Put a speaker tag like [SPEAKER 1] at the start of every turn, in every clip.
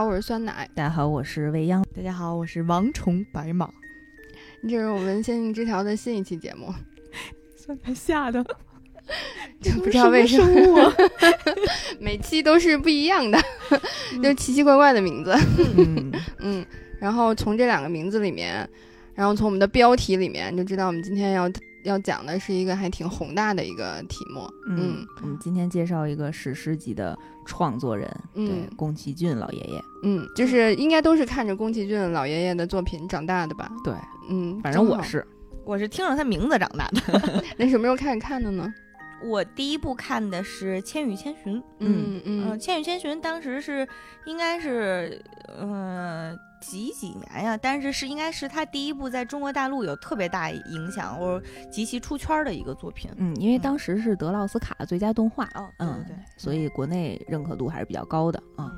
[SPEAKER 1] 好，我是酸奶。
[SPEAKER 2] 大家好，我是未央。
[SPEAKER 3] 大家好，我是王虫白马。
[SPEAKER 1] 这是我们《仙境之条》的新一期节目。
[SPEAKER 3] 酸奶吓的，
[SPEAKER 1] 不知道为什么，每期都是不一样的，就奇奇怪怪的名字。
[SPEAKER 2] 嗯
[SPEAKER 1] 嗯，然后从这两个名字里面，然后从我们的标题里面就知道，我们今天要要讲的是一个还挺宏大的一个题目。
[SPEAKER 2] 嗯，我们今天介绍一个史诗级的创作人，对，宫崎骏老爷爷。
[SPEAKER 1] 嗯，就是应该都是看着宫崎骏老爷爷的作品长大的吧？
[SPEAKER 2] 对，
[SPEAKER 1] 嗯，
[SPEAKER 2] 反正我是。
[SPEAKER 3] 我是听着他名字长大的。
[SPEAKER 1] 那什么时候开始看的呢？
[SPEAKER 3] 我第一部看的是《千与千寻》。
[SPEAKER 1] 嗯嗯，《
[SPEAKER 3] 千与千寻》当时是应该是呃几几年呀？但是是应该是他第一部在中国大陆有特别大影响或者极其出圈的一个作品。
[SPEAKER 2] 嗯，因为当时是得了奥斯卡最佳动画。
[SPEAKER 3] 哦，对对，
[SPEAKER 2] 所以国内认可度还是比较高的啊。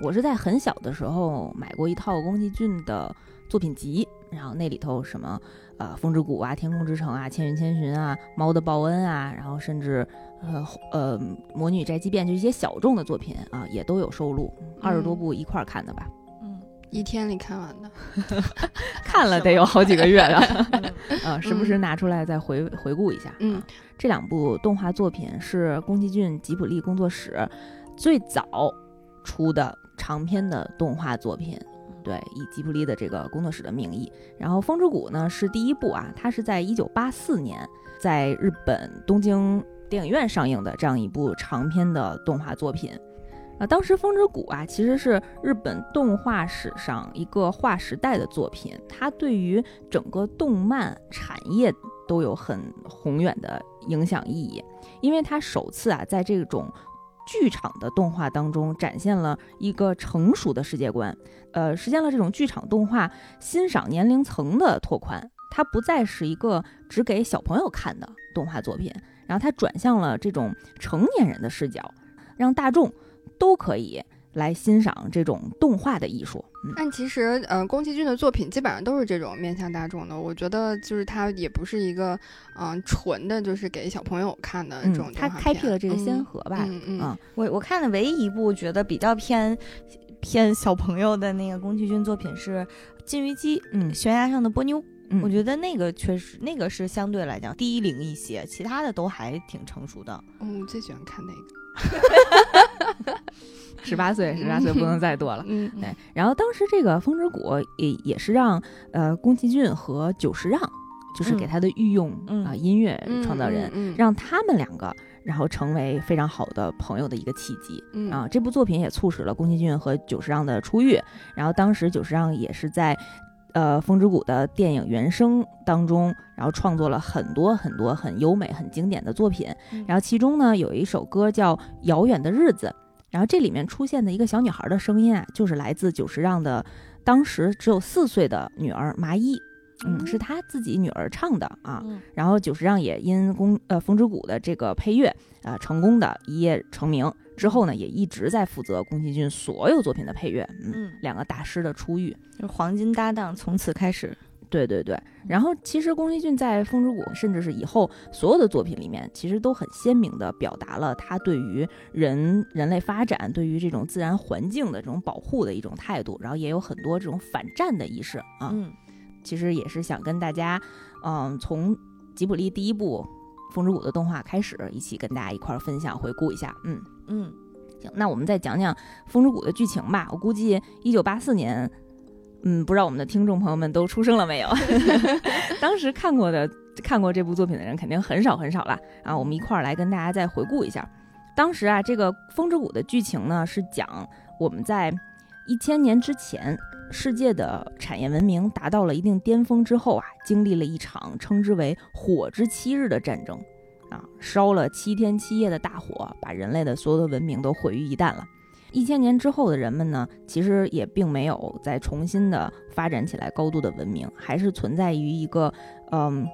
[SPEAKER 2] 我是在很小的时候买过一套宫崎骏的作品集，然后那里头什么。呃，风之谷啊，天空之城啊，千与千寻啊，猫的报恩啊，然后甚至呃呃，魔女宅急便，就一些小众的作品啊，也都有收录，二十多部一块儿看的吧。
[SPEAKER 1] 嗯，一天里看完的
[SPEAKER 2] 看了得有好几个月了。啊，时不时拿出来再回回顾一下。
[SPEAKER 1] 嗯，
[SPEAKER 2] 这两部动画作品是宫崎骏吉卜力工作室最早出的长篇的动画作品。对，以吉卜力的这个工作室的名义，然后《风之谷》呢是第一部啊，它是在一九八四年在日本东京电影院上映的这样一部长篇的动画作品。啊，当时《风之谷》啊其实是日本动画史上一个划时代的作品，它对于整个动漫产业都有很宏远的影响意义，因为它首次啊在这种。剧场的动画当中展现了一个成熟的世界观，呃，实现了这种剧场动画欣赏年龄层的拓宽。它不再是一个只给小朋友看的动画作品，然后它转向了这种成年人的视角，让大众都可以。来欣赏这种动画的艺术，
[SPEAKER 1] 但其实，呃，宫崎骏的作品基本上都是这种面向大众的。我觉得，就是他也不是一个，嗯，纯的，就是给小朋友看的这种。
[SPEAKER 2] 他开辟了这个先河吧。
[SPEAKER 1] 嗯嗯。
[SPEAKER 3] 我我看的唯一一部觉得比较偏偏小朋友的那个宫崎骏作品是《金鱼姬》，
[SPEAKER 2] 嗯，
[SPEAKER 3] 悬崖上的波妞。
[SPEAKER 2] 嗯，
[SPEAKER 3] 我觉得那个确实，那个是相对来讲低龄一些，其他的都还挺成熟的。
[SPEAKER 1] 嗯，我最喜欢看那个。
[SPEAKER 2] 十八岁，十八岁不能再多了。
[SPEAKER 1] 嗯，
[SPEAKER 2] 对。然后当时这个《风之谷》也也是让呃宫崎骏和久石让，就是给他的御用啊音乐创造人，让他们两个然后成为非常好的朋友的一个契机。啊，这部作品也促使了宫崎骏和久石让的出狱。然后当时久石让也是在呃《风之谷》的电影原声当中，然后创作了很多很多很优美、很经典的作品。然后其中呢有一首歌叫《遥远的日子》。然后这里面出现的一个小女孩的声音啊，就是来自久石让的当时只有四岁的女儿麻衣，嗯，是他自己女儿唱的啊。然后久石让也因宫呃风之谷的这个配乐啊，成功的一夜成名。之后呢，也一直在负责宫崎骏所有作品的配乐。嗯，两个大师的初遇，
[SPEAKER 3] 就黄金搭档，从此开始。
[SPEAKER 2] 对对对，然后其实宫崎骏在《风之谷》甚至是以后所有的作品里面，其实都很鲜明地表达了他对于人人类发展、对于这种自然环境的这种保护的一种态度，然后也有很多这种反战的意识啊。
[SPEAKER 3] 嗯，
[SPEAKER 2] 其实也是想跟大家，嗯，从吉卜力第一部《风之谷》的动画开始，一起跟大家一块儿分享回顾一下。嗯
[SPEAKER 3] 嗯，
[SPEAKER 2] 行，那我们再讲讲《风之谷》的剧情吧。我估计一九八四年。嗯，不知道我们的听众朋友们都出生了没有？当时看过的、看过这部作品的人肯定很少很少了啊！我们一块儿来跟大家再回顾一下。当时啊，这个《风之谷》的剧情呢，是讲我们在一千年之前，世界的产业文明达到了一定巅峰之后啊，经历了一场称之为“火之七日”的战争啊，烧了七天七夜的大火，把人类的所有的文明都毁于一旦了。一千年之后的人们呢，其实也并没有再重新的发展起来高度的文明，还是存在于一个嗯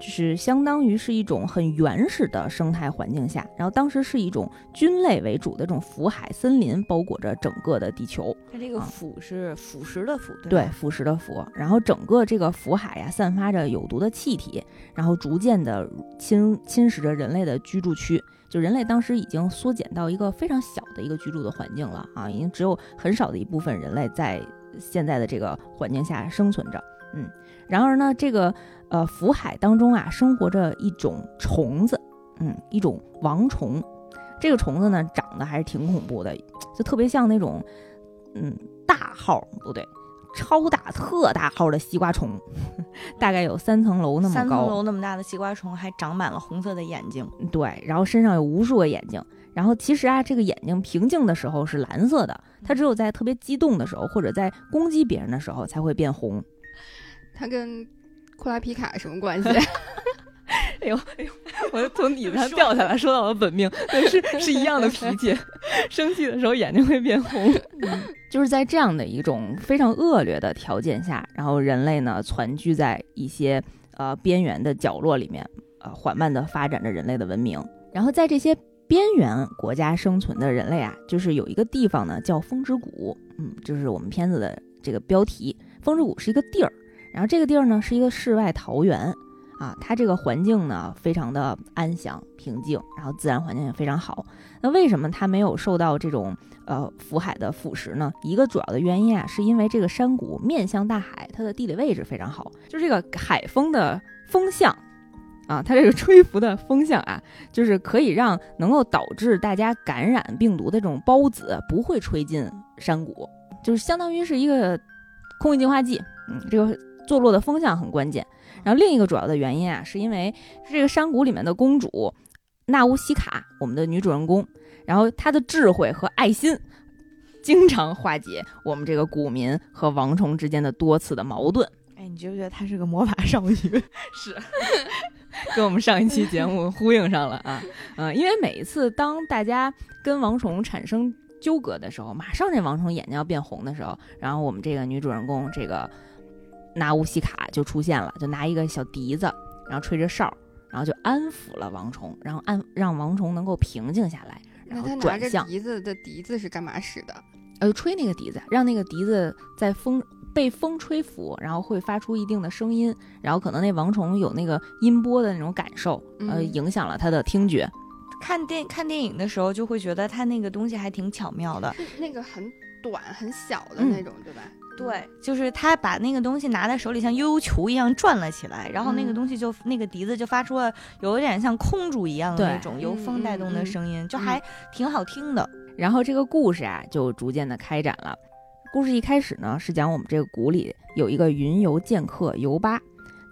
[SPEAKER 2] 就是相当于是一种很原始的生态环境下，然后当时是一种菌类为主的这种腐海森林包裹着整个的地球。
[SPEAKER 3] 它这个
[SPEAKER 2] 啊
[SPEAKER 3] 腐是腐蚀的腐，
[SPEAKER 2] 对
[SPEAKER 3] 对，
[SPEAKER 2] 腐蚀的腐，然后整个这个腐海呀、散发着有毒的气体，然后逐渐的侵侵蚀着人类的居住区。就人类当时已经缩减到一个非常小的一个居住的环境了啊，已经只有很少的一部分人类在现在的这个环境下生存着。嗯，然而呢，这个呃福海当中啊，生活着一种虫子，嗯，一种王虫。这个虫子呢，长得还是挺恐怖的，就特别像那种嗯大号不对，超大特大号的西瓜虫，大概有三层楼那么
[SPEAKER 3] 三层
[SPEAKER 2] 高。
[SPEAKER 3] 楼那么大的西瓜虫，还长满了红色的眼睛。
[SPEAKER 2] 对，然后身上有无数个眼睛。然后其实啊，这个眼睛平静的时候是蓝色的，它只有在特别激动的时候，或者在攻击别人的时候才会变红。
[SPEAKER 1] 它跟库拉皮卡什么关系？
[SPEAKER 2] 哎呦哎呦，我从椅子上掉下来，说到了本命，对，是是一样的脾气。生气的时候眼睛会变红，嗯 就是在这样的一种非常恶劣的条件下，然后人类呢攒居在一些呃边缘的角落里面，呃缓慢的发展着人类的文明。然后在这些边缘国家生存的人类啊，就是有一个地方呢叫风之谷，嗯，就是我们片子的这个标题，风之谷是一个地儿，然后这个地儿呢是一个世外桃源。啊，它这个环境呢非常的安详平静，然后自然环境也非常好。那为什么它没有受到这种呃福海的腐蚀呢？一个主要的原因啊，是因为这个山谷面向大海，它的地理位置非常好，就是这个海风的风向。啊，它这个吹拂的风向啊，就是可以让能够导致大家感染病毒的这种孢子不会吹进山谷，就是相当于是一个空气净化剂。嗯，这个坐落的风向很关键。然后另一个主要的原因啊，是因为这个山谷里面的公主纳乌西卡，我们的女主人公，然后她的智慧和爱心，经常化解我们这个古民和王虫之间的多次的矛盾。
[SPEAKER 3] 哎，你觉不觉得她是个魔法少女？
[SPEAKER 2] 是，跟我们上一期节目呼应上了啊，嗯、因为每一次当大家跟王虫产生纠葛的时候，马上这王虫眼睛要变红的时候，然后我们这个女主人公这个纳乌西卡就出现了，就拿一个小笛子，然后吹着哨，然后就安抚了王虫，然后安让王虫能够平静下来，然后
[SPEAKER 1] 那他拿着
[SPEAKER 2] 转向，
[SPEAKER 1] 笛子的笛子是干嘛使的？
[SPEAKER 2] 呃，吹那个笛子，让那个笛子在风被风吹拂，然后会发出一定的声音，然后可能那王虫有那个音波的那种感受，呃，
[SPEAKER 1] 嗯
[SPEAKER 2] 影响了他的听觉。
[SPEAKER 3] 看电看电影的时候，就会觉得他那个东西还挺巧妙的。
[SPEAKER 1] 那个很短很小的
[SPEAKER 2] 嗯
[SPEAKER 1] 那种，对吧？
[SPEAKER 3] 对，就是他把那个东西拿在手里，像悠悠球一样转了起来，然后那个
[SPEAKER 1] 嗯
[SPEAKER 3] 东西就、那个笛子就发出了有点像空竹一样的那种由风带动的声音，就还挺好听的。
[SPEAKER 2] 然后这个故事啊，就逐渐的开展了。故事一开始呢，是讲我们这个谷里有一个云游剑客游巴，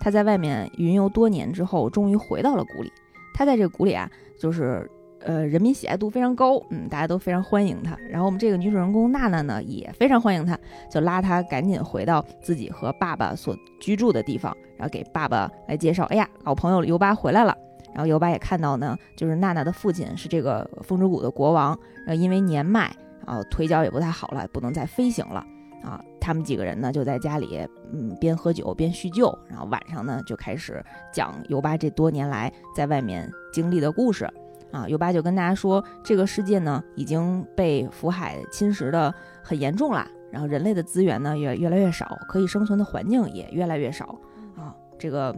[SPEAKER 2] 他在外面云游多年之后，终于回到了谷里。他在这个谷里啊，就是呃人民喜爱度非常高，嗯，大家都非常欢迎他。然后我们这个女主人公娜娜呢，也非常欢迎他，就拉他赶紧回到自己和爸爸所居住的地方，然后给爸爸来介绍，哎呀，老朋友尤巴回来了。然后尤巴也看到呢，就是娜娜的父亲是这个风之谷的国王，呃，因为年迈，然后腿脚也不太好了，不能再飞行了啊。他们几个人呢就在家里，嗯，边喝酒边叙旧，然后晚上呢就开始讲尤巴这多年来在外面经历的故事啊。尤巴就跟大家说，这个世界呢已经被福海侵蚀的很严重了，然后人类的资源呢也越来越少，可以生存的环境也越来越少啊。这个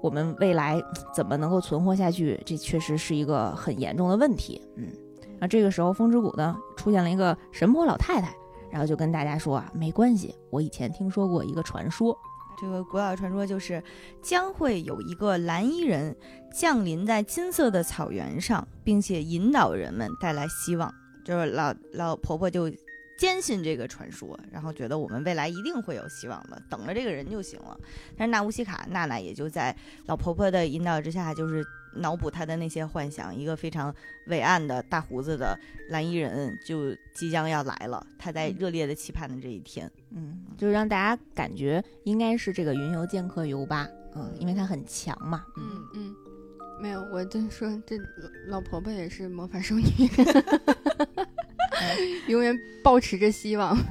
[SPEAKER 2] 我们未来怎么能够存活下去，这确实是一个很严重的问题，嗯。然后这个时候，风之谷呢出现了一个神婆老太太，然后就跟大家说啊，没关系，我以前听说过一个传说，
[SPEAKER 3] 这个古老传说就是将会有一个蓝衣人降临在金色的草原上，并且引导人们带来希望。就是老老婆婆就坚信这个传说，然后觉得我们未来一定会有希望的，等着这个人就行了。但是纳乌西卡娜娜也就在老婆婆的引导之下，就是脑补他的那些幻想，一个非常伟岸的大胡子的蓝衣人就即将要来了，他在热烈的期盼的这一天。
[SPEAKER 2] 嗯，就是让大家感觉应该是这个云游剑客尤巴，嗯，因为他很强嘛，嗯，
[SPEAKER 1] 嗯嗯，没有，我就说这老老婆婆也是魔法少女，永远保持着希望。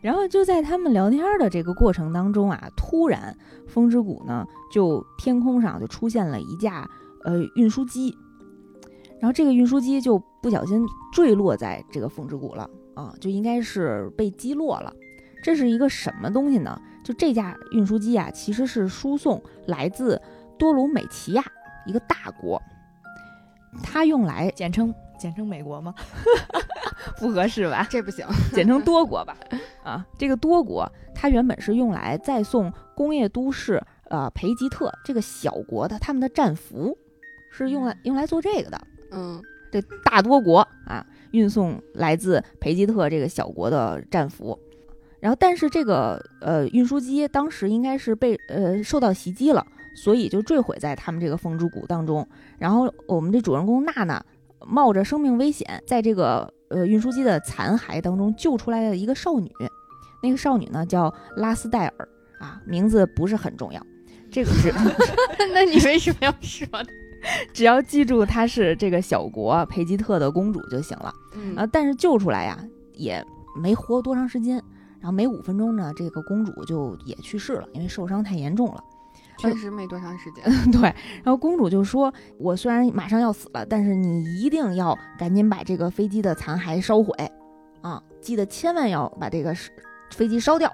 [SPEAKER 2] 然后就在他们聊天的这个过程当中啊，突然风之谷呢，就天空上就出现了一架呃运输机，然后这个运输机就不小心坠落在这个风之谷了啊，就应该是被击落了。这是一个什么东西呢？就这架运输机啊，其实是输送来自多鲁美奇亚一个大国，它用来
[SPEAKER 3] 简称简称美国吗？
[SPEAKER 2] 不合适吧？
[SPEAKER 1] 这不行，
[SPEAKER 2] 简称多国吧。啊，这个多国它原本是用来再送工业都市呃培吉特这个小国的他们的战俘，是用来用来做这个的。
[SPEAKER 1] 嗯，
[SPEAKER 2] 这大多国啊，运送来自培吉特这个小国的战俘。然后，但是这个呃运输机当时应该是被呃受到袭击了，所以就坠毁在他们这个风之谷当中。然后我们的主人公娜娜冒着生命危险，在这个呃运输机的残骸当中救出来了一个少女。那个少女呢叫拉斯戴尔啊，名字不是很重要，这个是
[SPEAKER 1] 那你为什么要说呢？
[SPEAKER 2] 只要记住她是这个小国培吉特的公主就行了。
[SPEAKER 1] 嗯
[SPEAKER 2] 啊，但是救出来呀也没活多长时间。然后没五分钟呢，这个公主就也去世了，因为受伤太严重了。
[SPEAKER 1] 确实没多长时间。
[SPEAKER 2] 对，然后公主就说：“我虽然马上要死了，但是你一定要赶紧把这个飞机的残骸烧毁，啊，记得千万要把这个飞机烧掉，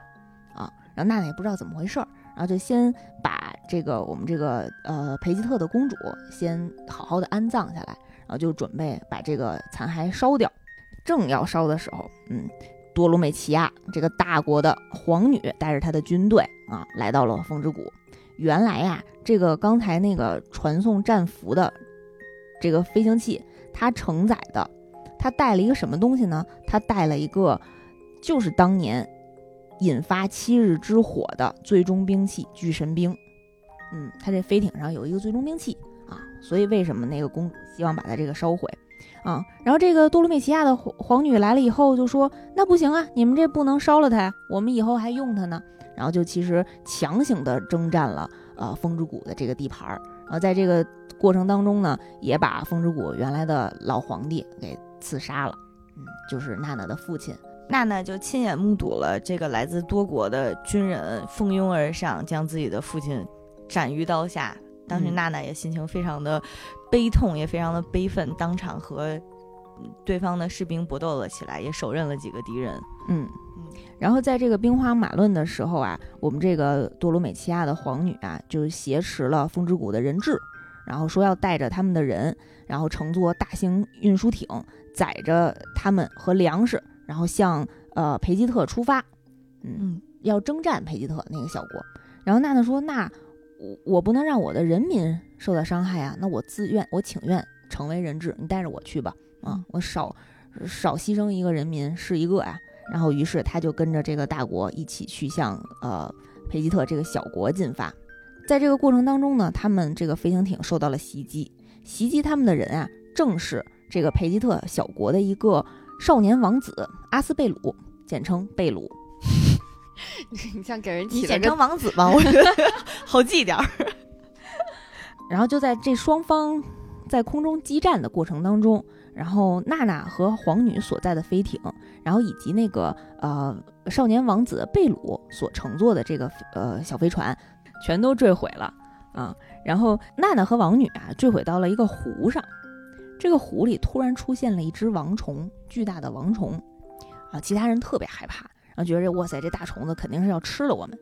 [SPEAKER 2] 啊。”然后娜娜也不知道怎么回事儿，然后就先把这个我们这个呃培吉特的公主先好好的安葬下来，然后就准备把这个残骸烧掉。正要烧的时候，嗯。多鲁美奇亚这个大国的皇女带着她的军队啊，来到了风之谷。原来呀，这个刚才那个传送战俘的这个飞行器，它承载的，它带了一个什么东西呢？它带了一个，就是当年引发七日之火的最终兵器——巨神兵。嗯，他这飞艇上有一个最终兵器啊，所以为什么那个公主希望把它这个烧毁？啊，然后这个多鲁美奇亚的皇女来了以后就说：“那不行啊，你们这不能烧了它呀，我们以后还用它呢。”然后就其实强行的征战了呃风之谷的这个地盘儿。然后在这个过程当中呢，也把风之谷原来的老皇帝给刺杀了。嗯，就是娜娜的父亲。
[SPEAKER 3] 娜娜就亲眼目睹了这个来自多国的军人蜂拥而上，将自己的父亲斩于刀下。当时娜娜也心情非常的悲痛，也非常的悲愤，当场和对方的士兵搏斗了起来，也手刃了几个敌人。
[SPEAKER 2] 嗯，然后在这个兵荒马乱的时候啊，我们这个多鲁美奇亚的皇女啊，就挟持了风之谷的人质，然后说要带着他们的人，然后乘坐大型运输艇，载着他们和粮食，然后向呃裴吉特出发。嗯，要征战裴吉特那个小国。然后娜娜说：“那。”我我不能让我的人民受到伤害啊！那我自愿，我请愿成为人质，你带着我去吧。啊，我少少牺牲一个人民是一个呀。然后，于是他就跟着这个大国一起去向呃裴吉特这个小国进发。在这个过程当中呢，他们这个飞行艇受到了袭击，袭击他们的人啊，正是这个裴吉特小国的一个少年王子阿斯贝鲁，简称贝鲁。
[SPEAKER 1] 你像给人起
[SPEAKER 3] 你简称王子吧，我觉得好记点儿。
[SPEAKER 2] 然后就在这双方在空中激战的过程当中，然后娜娜和皇女所在的飞艇，然后以及那个呃少年王子贝鲁所乘坐的这个呃小飞船，全都坠毁了啊。然后娜娜和王女啊坠毁到了一个湖上，这个湖里突然出现了一只王虫，巨大的王虫啊，其他人特别害怕。然后觉着哇塞，这大虫子肯定是要吃了我们。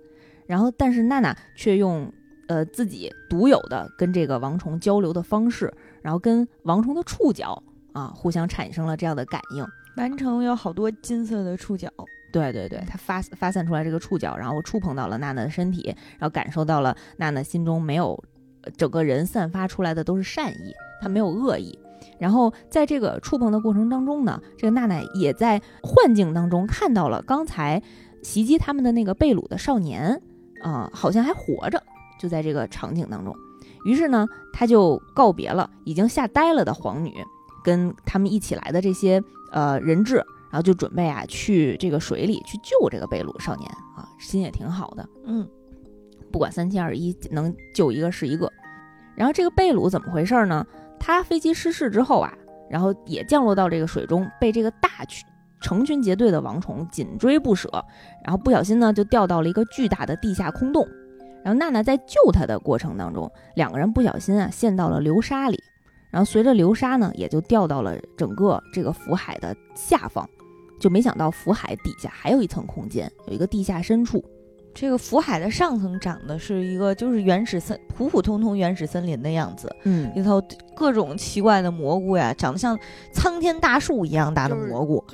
[SPEAKER 2] 然后，但是娜娜却用呃自己独有的跟这个王虫交流的方式，然后跟王虫的触角啊互相产生了这样的感应。
[SPEAKER 3] 完成有好多金色的触角，
[SPEAKER 2] 对对对，它发发散出来这个触角，然后触碰到了娜娜的身体，然后感受到了娜娜心中没有整个人散发出来的都是善意，她没有恶意。然后在这个触碰的过程当中呢，这个娜娜也在幻境当中看到了刚才袭击他们的那个贝鲁的少年，啊，好像还活着，就在这个场景当中。于是呢，他就告别了已经吓呆了的皇女，跟他们一起来的这些呃人质，然后就准备啊去这个水里去救这个贝鲁少年啊，心也挺好的，
[SPEAKER 3] 嗯，
[SPEAKER 2] 不管三七二十一，能救一个是一个。然后这个贝鲁怎么回事呢？他飞机失事之后啊，然后也降落到这个水中，被这个大群成群结队的王虫紧追不舍，然后不小心呢就掉到了一个巨大的地下空洞。然后娜娜在救他的过程当中，两个人不小心啊陷到了流沙里，然后随着流沙呢也就掉到了整个这个福海的下方，就没想到福海底下还有一层空间，有一个地下深处。
[SPEAKER 3] 这个福海的上层长的是一个就是原始森普普通通原始森林的样子，
[SPEAKER 2] 嗯
[SPEAKER 3] 里头各种奇怪的蘑菇呀，长得像苍天大树一样大的
[SPEAKER 1] 就是
[SPEAKER 3] 蘑菇。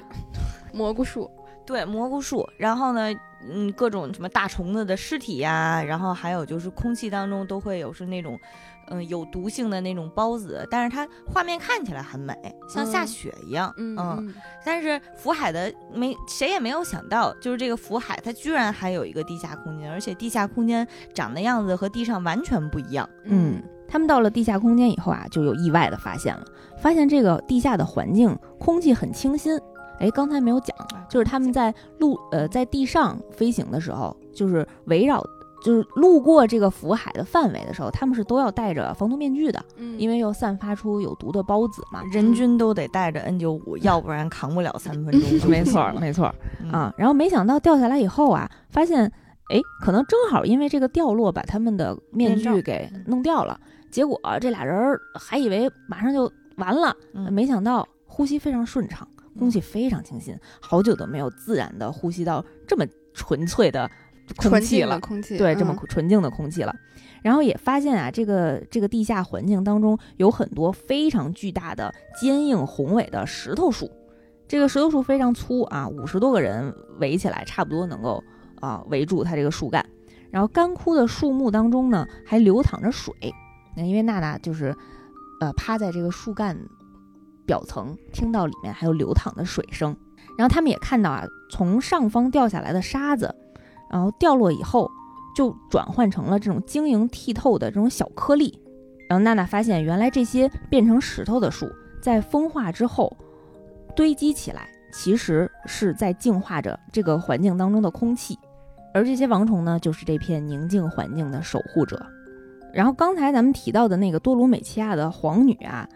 [SPEAKER 1] 蘑菇树，
[SPEAKER 3] 对，蘑菇树。然后呢，嗯，各种什么大虫子的尸体呀，然后还有就是空气当中都会有是那种，嗯、有毒性的那种孢子，但是它画面看起来很美，像下
[SPEAKER 1] 嗯
[SPEAKER 3] 雪一样。
[SPEAKER 1] 嗯嗯
[SPEAKER 3] 但是福海的没谁也没有想到，就是这个福海它居然还有一个地下空间，而且地下空间长的样子和地上完全不一样。
[SPEAKER 2] 嗯，他们到了地下空间以后啊，就有意外的发现了，发现这个地下的环境空气很清新。哎，刚才没有讲，就是他们在路呃在地上飞行的时候，就是围绕就是路过这个福海的范围的时候，他们是都要戴着防毒面具的，
[SPEAKER 1] 嗯，
[SPEAKER 2] 因为又散发出有毒的孢子嘛。
[SPEAKER 3] 人均都得带着 N 九五，要不然扛不了三分钟。
[SPEAKER 2] 没错儿，没错儿
[SPEAKER 3] 嗯
[SPEAKER 2] 啊。然后没想到掉下来以后啊，发现哎，可能正好因为这个掉落把他们的面具给弄掉了，结果这俩人儿还以为马上就完了，
[SPEAKER 3] 嗯
[SPEAKER 2] 没想到呼吸非常顺畅，空气非常清新，好久都没有自然的呼吸到这么纯粹的空气了。
[SPEAKER 1] 空气，
[SPEAKER 2] 对，这么
[SPEAKER 1] 嗯
[SPEAKER 2] 纯净的空气了。然后也发现啊，这个这个地下环境当中有很多非常巨大的、坚硬宏伟的石头树。这个石头树非常粗啊，五十多个人围起来，差不多能够啊围住它这个树干。然后干枯的树木当中呢，还流淌着水。那因为娜娜就是呃趴在这个树干表层，听到里面还有流淌的水声。然后他们也看到啊，从上方掉下来的沙子，然后掉落以后就转换成了这种晶莹剔透的这种小颗粒。然后娜娜发现，原来这些变成石头的树，在风化之后堆积起来，其实是在净化着这个环境当中的空气。而这些王虫呢，就是这片宁静环境的守护者。然后刚才咱们提到的那个多鲁美奇亚的皇女啊，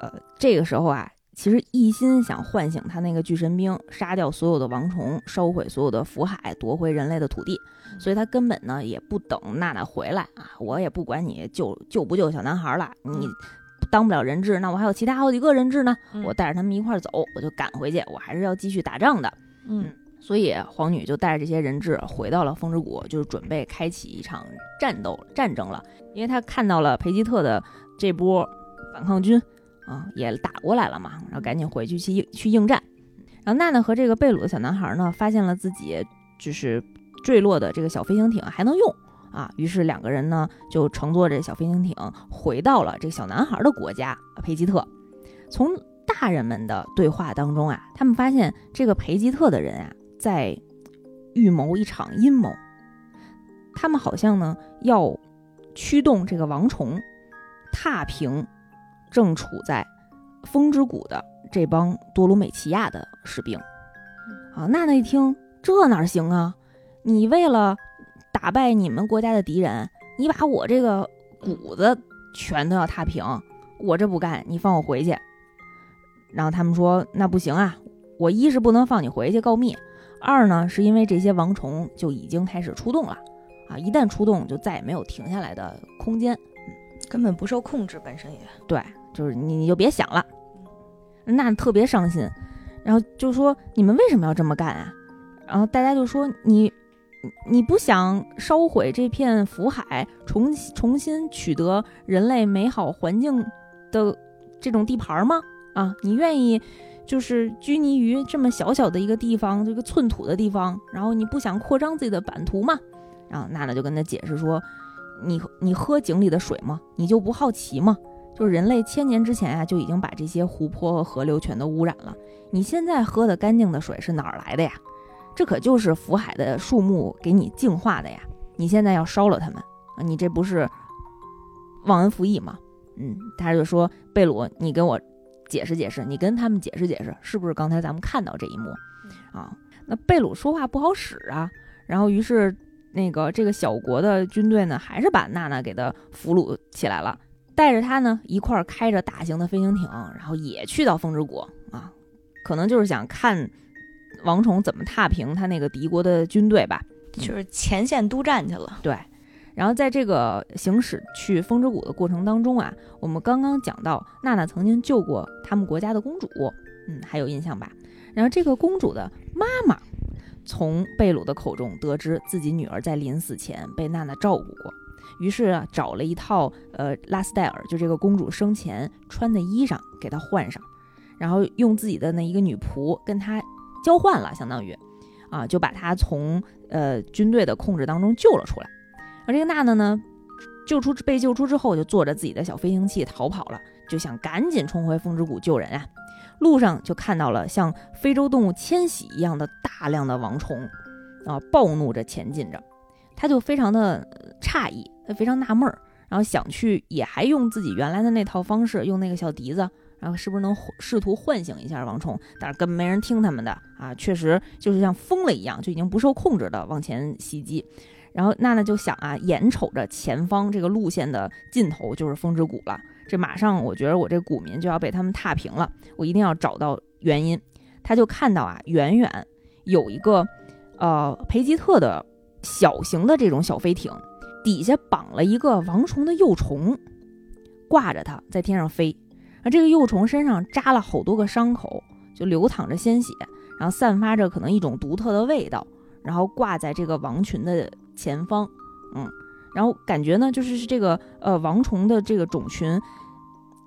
[SPEAKER 2] 呃，这个时候啊，其实一心想唤醒他那个巨神兵，杀掉所有的王虫，烧毁所有的福海，夺回人类的土地。所以他根本呢也不等娜娜回来啊，我也不管你救救不救小男孩了，你当不了人质，那我还有其他好几个人质呢，
[SPEAKER 3] 嗯
[SPEAKER 2] 我带着他们一块儿走，我就赶回去，我还是要继续打仗的。
[SPEAKER 3] 嗯
[SPEAKER 2] 所以皇女就带着这些人质回到了风之谷，就是准备开启一场战斗战争了。因为他看到了裴吉特的这波反抗军啊也打过来了嘛，然后赶紧回去去应去应战。然后娜娜和这个贝鲁的小男孩呢，发现了自己就是坠落的这个小飞行艇还能用啊，于是两个人呢就乘坐着小飞行艇回到了这个小男孩的国家培吉特。从大人们的对话当中啊，他们发现这个培吉特的人啊，在预谋一场阴谋。他们好像呢要驱动这个王虫踏平正处在风之谷的这帮多鲁美奇亚的士兵。啊，娜娜一听，这哪行啊？你为了打败你们国家的敌人，你把我这个谷子全都要踏平，我这不干，你放我回去。然后他们说，那不行啊，我一是不能放你回去告密，二呢是因为这些王虫就已经开始出动了，啊，一旦出动就再也没有停下来的空间。
[SPEAKER 3] 根本不受控制，本身也
[SPEAKER 2] 对，就是你你就别想了。那特别伤心，然后就说你们为什么要这么干啊？然后大家就说你你不想烧毁这片福海，重重新取得人类美好环境的这种地盘吗？啊，你愿意就是拘泥于这么小小的一个地方，这个寸土的地方，然后你不想扩张自己的版图吗？然后娜娜就跟他解释说，你你喝井里的水吗？你就不好奇吗？就是人类千年之前啊，就已经把这些湖泊和河流全都污染了。你现在喝的干净的水是哪儿来的呀？这可就是福海的树木给你净化的呀！你现在要烧了它们啊，你这不是忘恩负义吗？嗯，他就说贝鲁，你跟我解释解释，你跟他们解释解释，是不是刚才咱们看到这一幕啊？那贝鲁说话不好使啊，然后于是那个这个小国的军队呢，还是把娜娜给他俘虏起来了。带着他呢一块儿开着大型的飞行艇，然后也去到风之谷啊，可能就是想看王宠怎么踏平他那个敌国的军队吧。
[SPEAKER 3] 就是前线督战去了。
[SPEAKER 2] 对，然后在这个行驶去风之谷的过程当中啊，我们刚刚讲到娜娜曾经救过他们国家的公主，嗯，还有印象吧？然后这个公主的妈妈从贝鲁的口中得知自己女儿在临死前被娜娜照顾过，于是啊找了一套呃拉斯戴尔就这个公主生前穿的衣裳给她换上，然后用自己的那一个女仆跟她交换了，相当于啊就把她从呃军队的控制当中救了出来。而这个娜娜呢，救出被救出之后，就坐着自己的小飞行器逃跑了，就想赶紧冲回风之谷救人啊。路上就看到了像非洲动物迁徙一样的大量的王虫，啊，暴怒着前进着，他就非常的诧异，他非常纳闷儿，然后想去也还用自己原来的那套方式，用那个小笛子，然后是不是能试图唤醒一下王冲？但是根本没人听他们的啊，确实就是像疯了一样，就已经不受控制的往前袭击。然后娜娜就想啊，眼瞅着前方这个路线的尽头就是风之谷了，这马上我觉得我这股民就要被他们踏平了，我一定要找到原因。他就看到啊，远远有一个呃培吉特的小型的这种小飞艇，底下绑了一个王虫的幼虫，挂着它在天上飞。而这个幼虫身上扎了好多个伤口，就流淌着鲜血，然后散发着可能一种独特的味道，然后挂在这个王群的。前方，嗯，然后感觉呢，就是是这个呃王虫的这个种群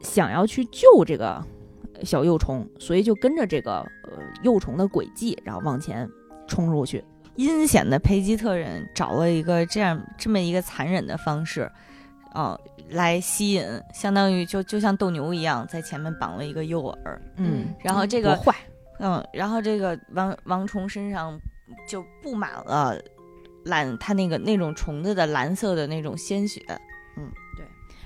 [SPEAKER 2] 想要去救这个小幼虫，所以就跟着这个呃幼虫的轨迹，然后往前冲出去。
[SPEAKER 3] 阴险的佩吉特人找了一个这样这么一个残忍的方式，哦，来吸引，相当于就就像斗牛一样，在前面绑了一个诱饵，
[SPEAKER 2] 嗯，
[SPEAKER 3] 然后这个
[SPEAKER 2] 坏，
[SPEAKER 3] 嗯，然后这个王王虫身上就布满了。蓝，它那个那种虫子的蓝色的那种鲜血，
[SPEAKER 2] 嗯，对。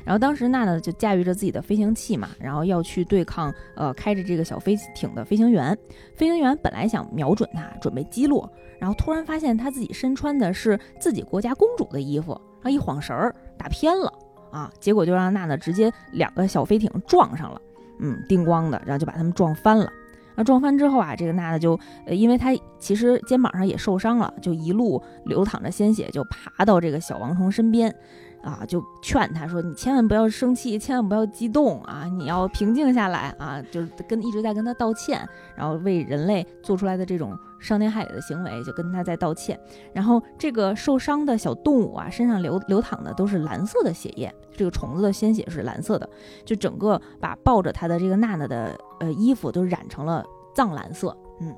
[SPEAKER 2] 然后当时娜娜就驾驭着自己的飞行器嘛，然后要去对抗呃开着这个小飞艇的飞行员。飞行员本来想瞄准他，准备击落，然后突然发现他自己身穿的是自己国家公主的衣服，然后一晃神儿打偏了啊，结果就让娜娜直接两个小飞艇撞上了，嗯，叮咣的，然后就把他们撞翻了。那撞翻之后啊，这个娜娜就，呃，因为她其实肩膀上也受伤了，就一路流淌着鲜血，就爬到这个小王虫身边，啊，就劝他说：“你千万不要生气，千万不要激动啊，你要平静下来啊。”就是跟一直在跟他道歉，然后为人类做出来的这种伤天害理的行为，就跟他在道歉。然后这个受伤的小动物啊，身上流流淌的都是蓝色的血液，这个虫子的鲜血是蓝色的，就整个把抱着他的这个娜娜的。呃，衣服都染成了藏蓝色，嗯，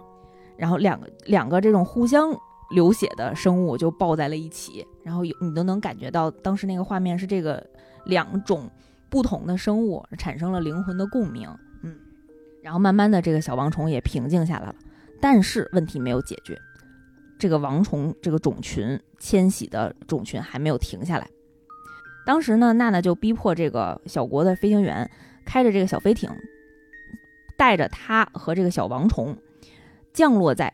[SPEAKER 2] 然后两个两个这种互相流血的生物就抱在了一起，然后有你都能感觉到当时那个画面是这个两种不同的生物产生了灵魂的共鸣，嗯，然后慢慢的这个小王虫也平静下来了，但是问题没有解决，这个王虫这个种群迁徙的种群还没有停下来，当时呢，娜娜就逼迫这个小国的飞行员开着这个小飞艇。带着他和这个小王虫降落在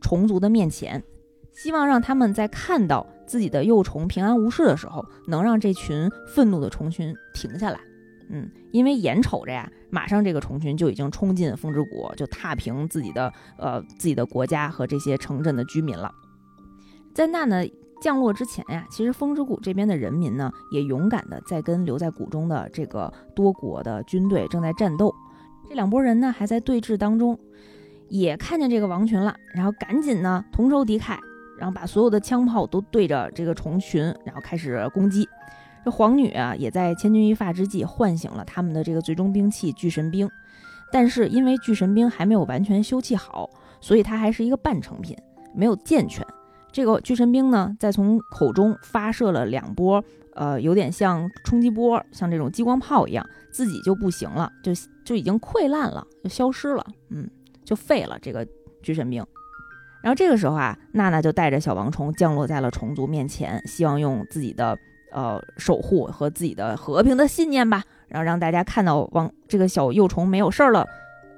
[SPEAKER 2] 虫族的面前，希望让他们在看到自己的幼虫平安无事的时候，能让这群愤怒的虫群停下来。嗯，因为眼瞅着呀，马上这个虫群就已经冲进风之谷，就踏平自己的呃自己的国家和这些城镇的居民了。在娜娜降落之前呀，其实风之谷这边的人民呢，也勇敢的在跟留在谷中的这个多国的军队正在战斗。这两拨人呢还在对峙当中，也看见这个王群了，然后赶紧呢同仇敌忾，然后把所有的枪炮都对着这个虫群，然后开始攻击。这皇女啊也在千钧一发之际唤醒了他们的这个最终兵器巨神兵，但是因为巨神兵还没有完全修葺好，所以它还是一个半成品，没有健全。这个巨神兵呢在从口中发射了两波。呃，有点像冲击波，像这种激光炮一样，自己就不行了，就就已经溃烂了，就消失了，嗯，就废了这个巨神兵。然后这个时候啊，娜娜就带着小王虫降落在了虫族面前，希望用自己的呃守护和自己的和平的信念吧，然后让大家看到王这个小幼虫没有事儿了，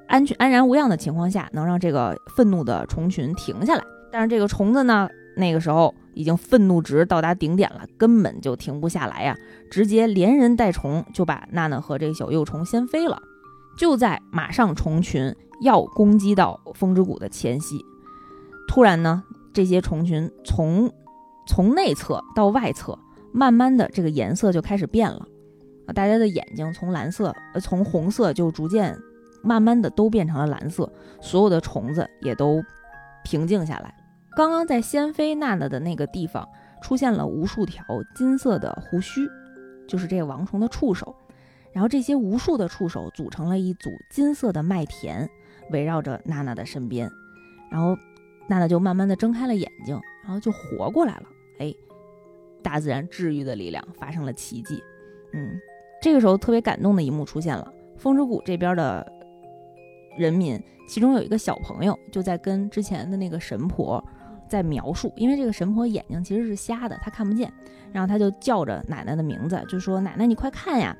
[SPEAKER 2] 安全安然无恙的情况下，能让这个愤怒的虫群停下来。但是这个虫子呢，那个时候。已经愤怒值到达顶点了，根本就停不下来呀！直接连人带虫就把娜娜和这个小幼虫掀飞了。就在马上虫群要攻击到风之谷的前夕，突然呢，这些虫群从从内侧到外侧，慢慢的这个颜色就开始变了啊，大家的眼睛从蓝色从红色就逐渐慢慢的都变成了蓝色，所有的虫子也都平静下来。刚刚在掀飞娜娜的那个地方出现了无数条金色的胡须，就是这个王虫的触手。然后这些无数的触手组成了一组金色的麦田，围绕着娜娜的身边。然后娜娜就慢慢的睁开了眼睛，然后就活过来了。哎，大自然治愈的力量发生了奇迹。嗯，这个时候特别感动的一幕出现了，风之谷这边的人民，其中有一个小朋友就在跟之前的那个神婆在描述，因为这个神婆眼睛其实是瞎的，她看不见，然后他就叫着奶奶的名字，就说：“奶奶，你快看呀！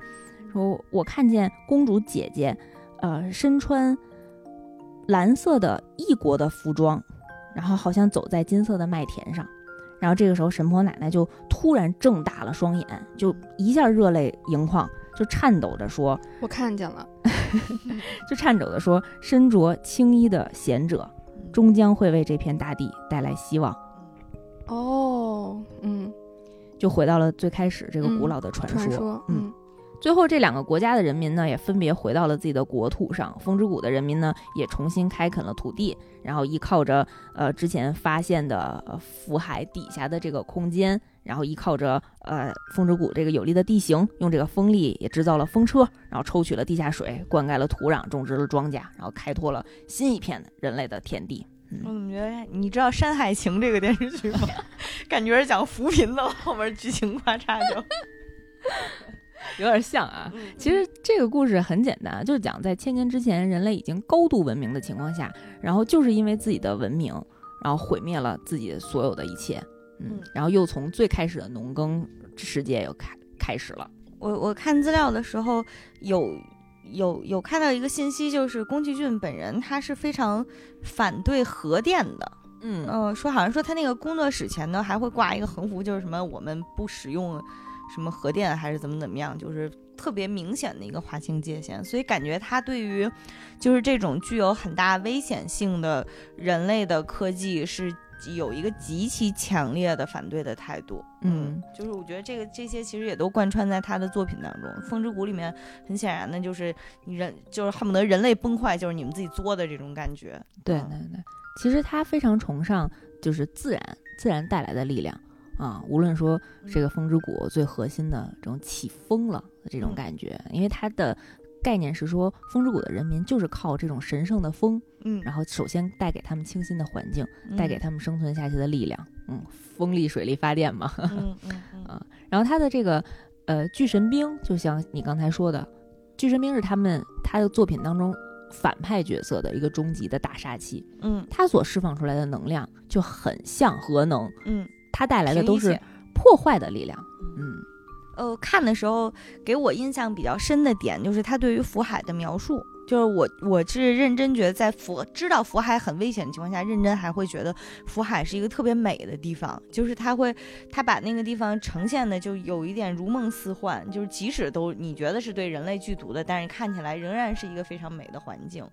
[SPEAKER 2] 说我看见公主姐姐，呃，身穿蓝色的异国的服装，然后好像走在金色的麦田上。然后这个时候，神婆奶奶就突然睁大了双眼，就一下热泪盈眶，就颤抖着说，
[SPEAKER 1] 我看见了，
[SPEAKER 2] 就颤抖着说，身着青衣的贤者，终将会为这片大地带来希望。
[SPEAKER 1] 哦，嗯，
[SPEAKER 2] 就回到了最开始这个古
[SPEAKER 1] 嗯
[SPEAKER 2] 老的传。说，嗯，最后这两个国家的人民呢，也分别回到了自己的国土上。风之谷的人民呢，也重新开垦了土地，然后依靠着呃之前发现的呃福海底下的这个空间，然后依靠着呃风之谷这个有利的地形，用这个风力也制造了风车，然后抽取了地下水，灌溉了土壤，种植了庄稼，然后开拓了新一片人类的天地。
[SPEAKER 3] 我怎么觉得你知道《山海情》这个电视剧吗？感觉是讲扶贫的，后面剧情咔嚓就。
[SPEAKER 2] 有点像啊。
[SPEAKER 3] 嗯
[SPEAKER 2] 其实这个故事很简单，就是讲在千年之前，人类已经高度文明的情况下，然后就是因为自己的文明，然后毁灭了自己所有的一切，嗯
[SPEAKER 3] 嗯，
[SPEAKER 2] 然后又从最开始的农耕世界又开开始了。
[SPEAKER 3] 我我看资料的时候有有有看到一个信息，就是宫崎骏本人他是非常反对核电的。
[SPEAKER 2] 嗯
[SPEAKER 3] 嗯、说好像说他那个工作室前呢还会挂一个横幅，就是什么我们不使用什么核电还是怎么怎么样，就是特别明显的一个划清界限。所以感觉他对于就是这种具有很大危险性的人类的科技是有一个极其强烈的反对的态度。
[SPEAKER 2] 嗯，
[SPEAKER 3] 就是我觉得这个这些其实也都贯穿在他的作品当中，《风之谷》里面很显然的就是人就是恨不得人类崩坏就是你们自己作的这种感觉。嗯
[SPEAKER 2] 对对对，其实他非常崇尚就是自然自然带来的力量啊，无论说这个风之谷最核心的这种起风了的这种
[SPEAKER 3] 嗯。
[SPEAKER 2] 感觉，因为它的概念是说风之谷的人民就是靠这种神圣的风，
[SPEAKER 3] 嗯，
[SPEAKER 2] 然后首先带给他们清新的环境，带给
[SPEAKER 3] 嗯
[SPEAKER 2] 他们生存下去的力量。嗯，风力、水力发电嘛。
[SPEAKER 3] 嗯嗯嗯。
[SPEAKER 2] 啊然后他的这个呃巨神兵，就像你刚才说的，巨神兵是他们他的作品当中反派角色的一个终极的大杀器，
[SPEAKER 3] 嗯。
[SPEAKER 2] 他所释放出来的能量就很像核能，
[SPEAKER 3] 嗯，
[SPEAKER 2] 它带来的都是破坏的力量。嗯
[SPEAKER 3] 呃，看的时候给我印象比较深的点就是他对于福海的描述，就是我我是认真觉得在福知道福海很危险的情况下，认真还会觉得福海是一个特别美的地方，就是他会他把那个地方呈现的就有一点如梦似幻，就是即使都你觉得是对人类剧毒的，但是看起来仍然是一个非常美的环境。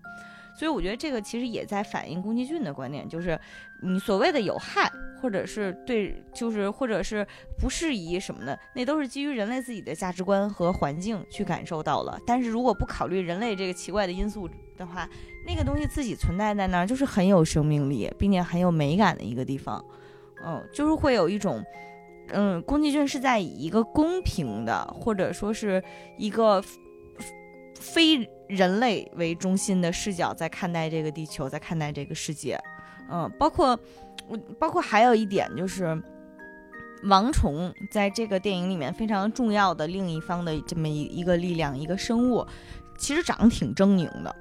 [SPEAKER 3] 所以我觉得这个其实也在反映宫崎骏的观点，就是你所谓的有害，或者是对，就是或者是不适宜什么的，那都是基于人类自己的价值观和环境去感受到了。但是如果不考虑人类这个奇怪的因素的话，那个东西自己存在在那儿，就是很有生命力，并且很有美感的一个地方。嗯，就是会有一种，嗯，宫崎骏是在以一个公平的，或者说是一个非人类为中心的视角在看待这个地球，在看待这个世界。嗯，包括我，包括还有一点就是，王虫在这个电影里面非常重要的另一方的这么一一个力量，一个生物，其实长得挺狰狞的，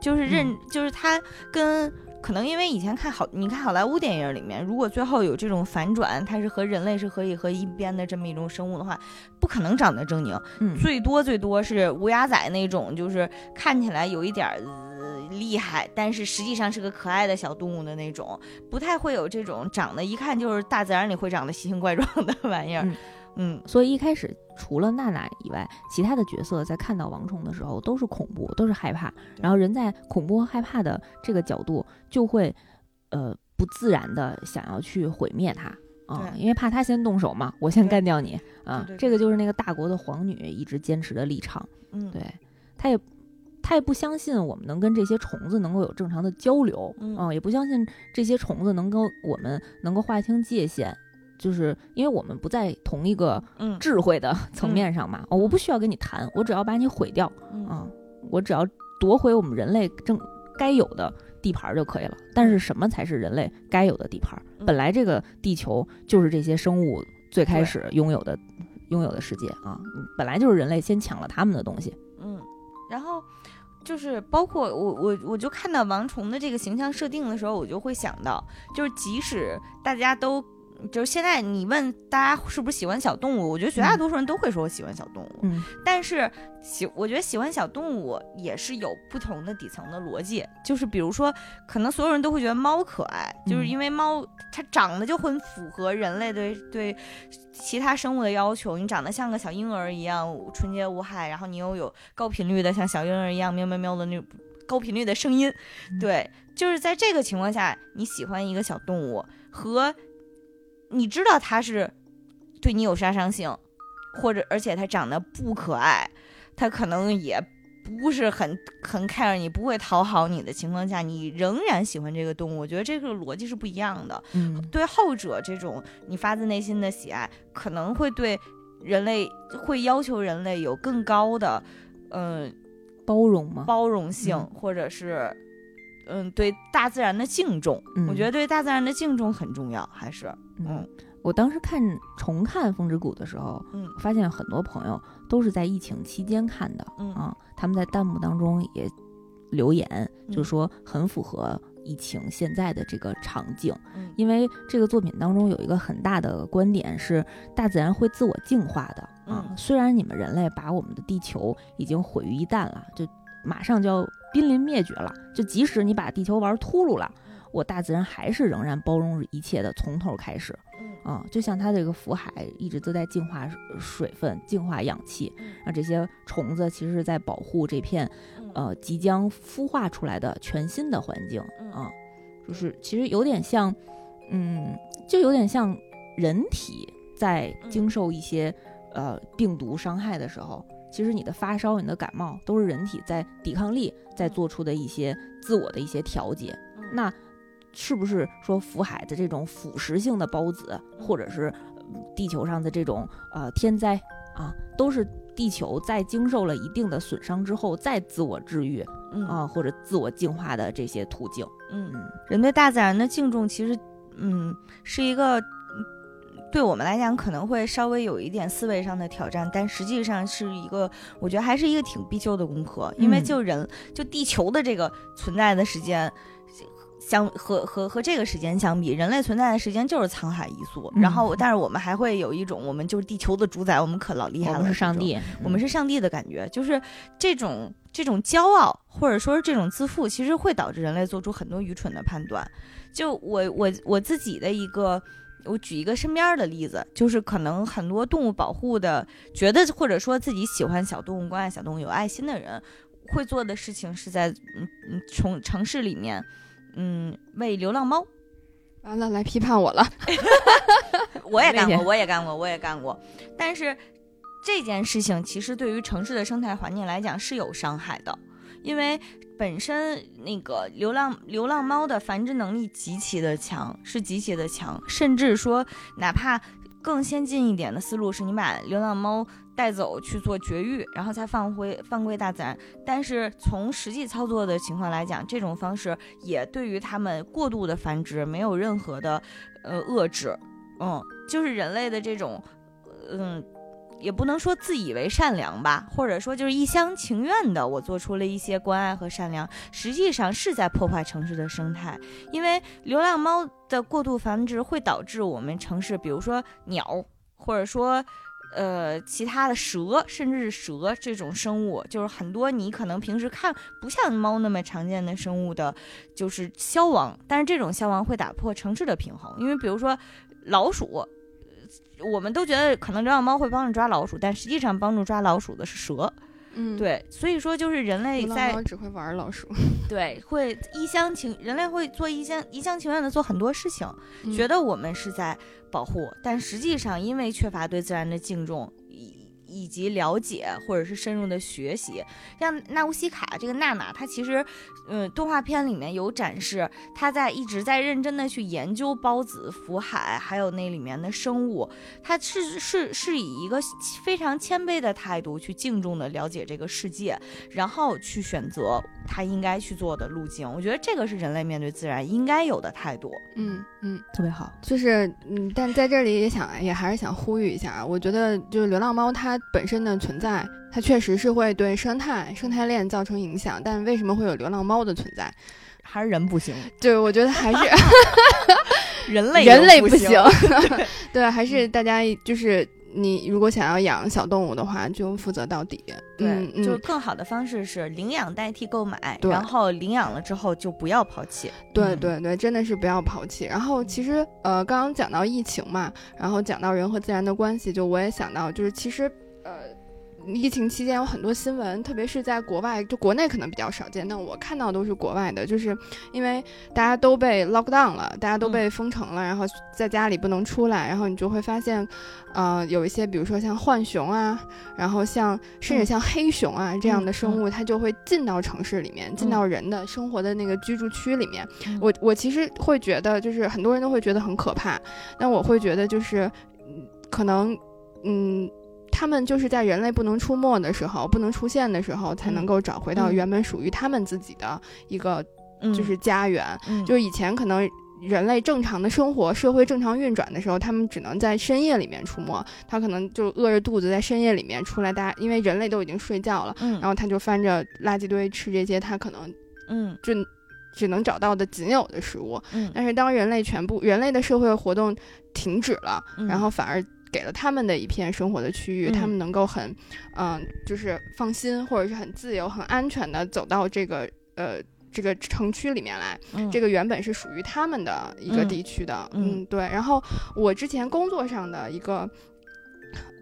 [SPEAKER 3] 就是认，就是他跟。可能因为以前看好，你看好莱坞电影里面，如果最后有这种反转，它是和人类是可以和一边的这么一种生物的话，不可能长得狰狞，
[SPEAKER 2] 嗯，
[SPEAKER 3] 最多最多是乌鸦仔那种，就是看起来有一点儿、呃厉害，但是实际上是个可爱的小动物的那种，不太会有这种长得一看就是大自然里会长得奇形怪状的玩意儿。
[SPEAKER 2] 嗯。
[SPEAKER 3] 嗯。
[SPEAKER 2] 所以一开始除了娜娜以外，其他的角色在看到王虫的时候都是恐怖，都是害怕。然后人在恐怖和害怕的这个角度，就会呃不自然的想要去毁灭它啊，因为怕他先动手嘛，我先干掉你啊这个就是那个大国的皇女一直坚持的立场。
[SPEAKER 3] 嗯，
[SPEAKER 2] 对，她也他也不相信我们能跟这些虫子能够有正常的交流，
[SPEAKER 3] 嗯
[SPEAKER 2] 啊也不相信这些虫子能跟我们能够划清界限，就是因为我们不在同一个
[SPEAKER 3] 嗯
[SPEAKER 2] 智慧的层面上嘛。哦，我不需要跟你谈，我只要把你毁掉
[SPEAKER 3] 嗯
[SPEAKER 2] 啊，我只要夺回我们人类正该有的。地盘就可以了，但是什么才是人类该有的地盘？
[SPEAKER 3] 嗯
[SPEAKER 2] 本来这个地球就是这些生物最开始拥有的拥有的世界啊，本来就是人类先抢了他们的东西。
[SPEAKER 3] 嗯，然后就是包括我我我就看到王虫的这个形象设定的时候，我就会想到，就是即使大家都。就是现在，你问大家是不是喜欢小动物？我觉得绝大多数人都会说我喜欢小动物。
[SPEAKER 2] 嗯
[SPEAKER 3] 但是喜，我觉得喜欢小动物也是有不同的底层的逻辑，就是比如说，可能所有人都会觉得猫可爱，就是
[SPEAKER 2] 嗯
[SPEAKER 3] 因为猫它长得就很符合人类对对其他生物的要求，你长得像个小婴儿一样纯洁无害，然后你又有高频率的像小婴儿一样喵喵喵的那种高频率的声音，
[SPEAKER 2] 嗯
[SPEAKER 3] 对，就是在这个情况下，你喜欢一个小动物和你知道它是对你有杀伤性，或者而且它长得不可爱，它可能也不是很很 care 你，不会讨好你的情况下，你仍然喜欢这个动物，我觉得这个逻辑是不一样的。
[SPEAKER 2] 嗯
[SPEAKER 3] 对后者这种你发自内心的喜爱，可能会对人类会要求人类有更高的，嗯、
[SPEAKER 2] 包容吗？
[SPEAKER 3] 包容性，
[SPEAKER 2] 嗯
[SPEAKER 3] 或者是。嗯，对大自然的敬重，
[SPEAKER 2] 嗯
[SPEAKER 3] 我觉得对大自然的敬重很重要，还是嗯
[SPEAKER 2] 我当时看重看《风之谷》的时候，
[SPEAKER 3] 嗯
[SPEAKER 2] 发现很多朋友都是在疫情期间看的
[SPEAKER 3] 嗯
[SPEAKER 2] 啊，他们在弹幕当中也留言，
[SPEAKER 3] 嗯。
[SPEAKER 2] 就说很符合疫情现在的这个场景，
[SPEAKER 3] 嗯。
[SPEAKER 2] 因为这个作品当中有一个很大的观点是，大自然会自我净化的啊。
[SPEAKER 3] 嗯
[SPEAKER 2] 虽然你们人类把我们的地球已经毁于一旦了，就马上就要濒临灭绝了，就即使你把地球玩秃噜了，我大自然还是仍然包容一切的，从头开始。
[SPEAKER 3] 嗯。
[SPEAKER 2] 啊、就像它这个福海一直都在净化水分、净化氧气，
[SPEAKER 3] 嗯。
[SPEAKER 2] 让这些虫子其实是在保护这片
[SPEAKER 3] 嗯。
[SPEAKER 2] 呃即将孵化出来的全新的环境
[SPEAKER 3] 嗯。
[SPEAKER 2] 啊，就是其实有点像，嗯，就有点像人体在
[SPEAKER 3] 嗯。
[SPEAKER 2] 经受一些呃病毒伤害的时候，其实你的发烧、你的感冒都是人体在抵抗力在
[SPEAKER 3] 嗯
[SPEAKER 2] 做出的一些自我的一些调节。
[SPEAKER 3] 嗯
[SPEAKER 2] 那是不是说福海的这种腐蚀性的孢子，或者是呃地球上的这种呃天灾啊，都是地球在经受了一定的损伤之后再自我治愈
[SPEAKER 3] 嗯
[SPEAKER 2] 啊，或者自我净化的这些途径？
[SPEAKER 3] 嗯
[SPEAKER 2] 嗯
[SPEAKER 3] 人对大自然的敬重，其实，嗯，是一个嗯对我们来讲可能会稍微有一点思维上的挑战，但实际上是一个，我觉得还是一个挺必修的功课。因为
[SPEAKER 2] 嗯
[SPEAKER 3] 就人，就地球的这个存在的时间。相和和和这个时间相比，人类存在的时间就是沧海一粟。
[SPEAKER 2] 嗯
[SPEAKER 3] 然后，但是我们还会有一种，我们就是地球的主宰，我们可老厉害了。
[SPEAKER 2] 我们是上帝，
[SPEAKER 3] 我们是上帝的感觉，就是这种这种骄傲，或者说是这种自负，其实会导致人类做出很多愚蠢的判断。就我我我自己的一个，我举一个身边的例子，就是可能很多动物保护的，觉得或者说自己喜欢小动物、关爱小动物、有爱心的人，会做的事情是在嗯嗯城城市里面，嗯喂流浪猫。
[SPEAKER 1] 完了，来批判我了。
[SPEAKER 3] 我也干过，我也干过，我也干过。但是这件事情其实对于城市的生态环境来讲是有伤害的，因为本身那个流浪流浪猫的繁殖能力极其的强，是极其的强，甚至说哪怕更先进一点的思路是你把流浪猫带走去做绝育，然后再放回放归大自然。但是从实际操作的情况来讲，这种方式也对于它们过度的繁殖没有任何的呃遏制。嗯，就是人类的这种，嗯，也不能说自以为善良吧，或者说就是一厢情愿的，我做出了一些关爱和善良，实际上是在破坏城市的生态。因为流浪猫的过度繁殖会导致我们城市，比如说鸟，或者说。呃，其他的蛇，甚至是蛇这种生物，就是很多你可能平时看不像猫那么常见的生物的，就是消亡。但是这种消亡会打破城市的平衡，因为比如说老鼠，我们都觉得可能流浪猫会帮助抓老鼠，但实际上帮助抓老鼠的是蛇。
[SPEAKER 1] 嗯，
[SPEAKER 3] 对，所以说就是人类在
[SPEAKER 1] 猫只会玩老鼠，
[SPEAKER 3] 对会一厢情，人类会做一厢一厢情愿的做很多事情，
[SPEAKER 1] 嗯
[SPEAKER 3] 觉得我们是在保护，但实际上因为缺乏对自然的敬重以以及了解，或者是深入的学习，像纳乌西卡这个娜娜，她其实，嗯，动画片里面有展示，她在一直在认真的去研究孢子、福海，还有那里面的生物，她是是是以一个非常谦卑的态度去敬重的了解这个世界，然后去选择她应该去做的路径。我觉得这个是人类面对自然应该有的态度。
[SPEAKER 1] 嗯嗯，
[SPEAKER 2] 特别好。
[SPEAKER 1] 就是嗯，但在这里也想也还是想呼吁一下啊，我觉得就是流浪猫它本身的存在，它确实是会对生态生态链造成影响，但为什么会有流浪猫的存在？
[SPEAKER 3] 还是人不行，
[SPEAKER 1] 对，我觉得还是
[SPEAKER 3] 人类
[SPEAKER 1] 人类
[SPEAKER 3] 不
[SPEAKER 1] 不行，对，还是大家就是你如果想要养小动物的话，就负责到底。
[SPEAKER 3] 对，就更好的方式是领养代替购买，
[SPEAKER 1] 对
[SPEAKER 3] 然后领养了之后就不要抛弃。
[SPEAKER 1] 对
[SPEAKER 3] 嗯，
[SPEAKER 1] 对对，真的是不要抛弃。然后其实呃，刚刚讲到疫情嘛，然后讲到人和自然的关系，就我也想到，就是其实呃。疫情期间有很多新闻，特别是在国外，就国内可能比较少见，但我看到都是国外的，就是因为大家都被 lock down 了，大家都被封城了，然后在家里不能出来，然后你就会发现，呃，有一些比如说像浣熊啊，然后像甚至像黑熊啊这样的生物，它就会进到城市里面，进到人的生活的那个居住区里面。
[SPEAKER 3] 嗯
[SPEAKER 1] 我我其实会觉得，就是很多人都会觉得很可怕，但我会觉得就是，嗯可能，嗯。他们就是在人类不能出没的时候、不能出现的时候，才能够找回到
[SPEAKER 3] 嗯
[SPEAKER 1] 原本属于他们自己的一个
[SPEAKER 3] 嗯
[SPEAKER 1] 就是家园。
[SPEAKER 3] 嗯
[SPEAKER 1] 就是以前可能人类正常的生活、社会正常运转的时候，他们只能在深夜里面出没。他可能就饿着肚子在深夜里面出来，大家因为人类都已经睡觉了，
[SPEAKER 3] 嗯
[SPEAKER 1] 然后他就翻着垃圾堆吃这些他可能
[SPEAKER 3] 嗯
[SPEAKER 1] 就只能找到的仅有的食物。
[SPEAKER 3] 嗯
[SPEAKER 1] 但是当人类全部人类的社会活动停止了，
[SPEAKER 3] 嗯
[SPEAKER 1] 然后反而给了他们的一片生活的区域，
[SPEAKER 3] 嗯
[SPEAKER 1] 他们能够很，嗯、就是放心或者是很自由、很安全的走到这个呃这个城区里面来。
[SPEAKER 3] 嗯
[SPEAKER 1] 这个原本是属于他们的一个
[SPEAKER 3] 嗯
[SPEAKER 1] 地区的，
[SPEAKER 3] 嗯
[SPEAKER 1] 嗯，对。然后我之前工作上的一个。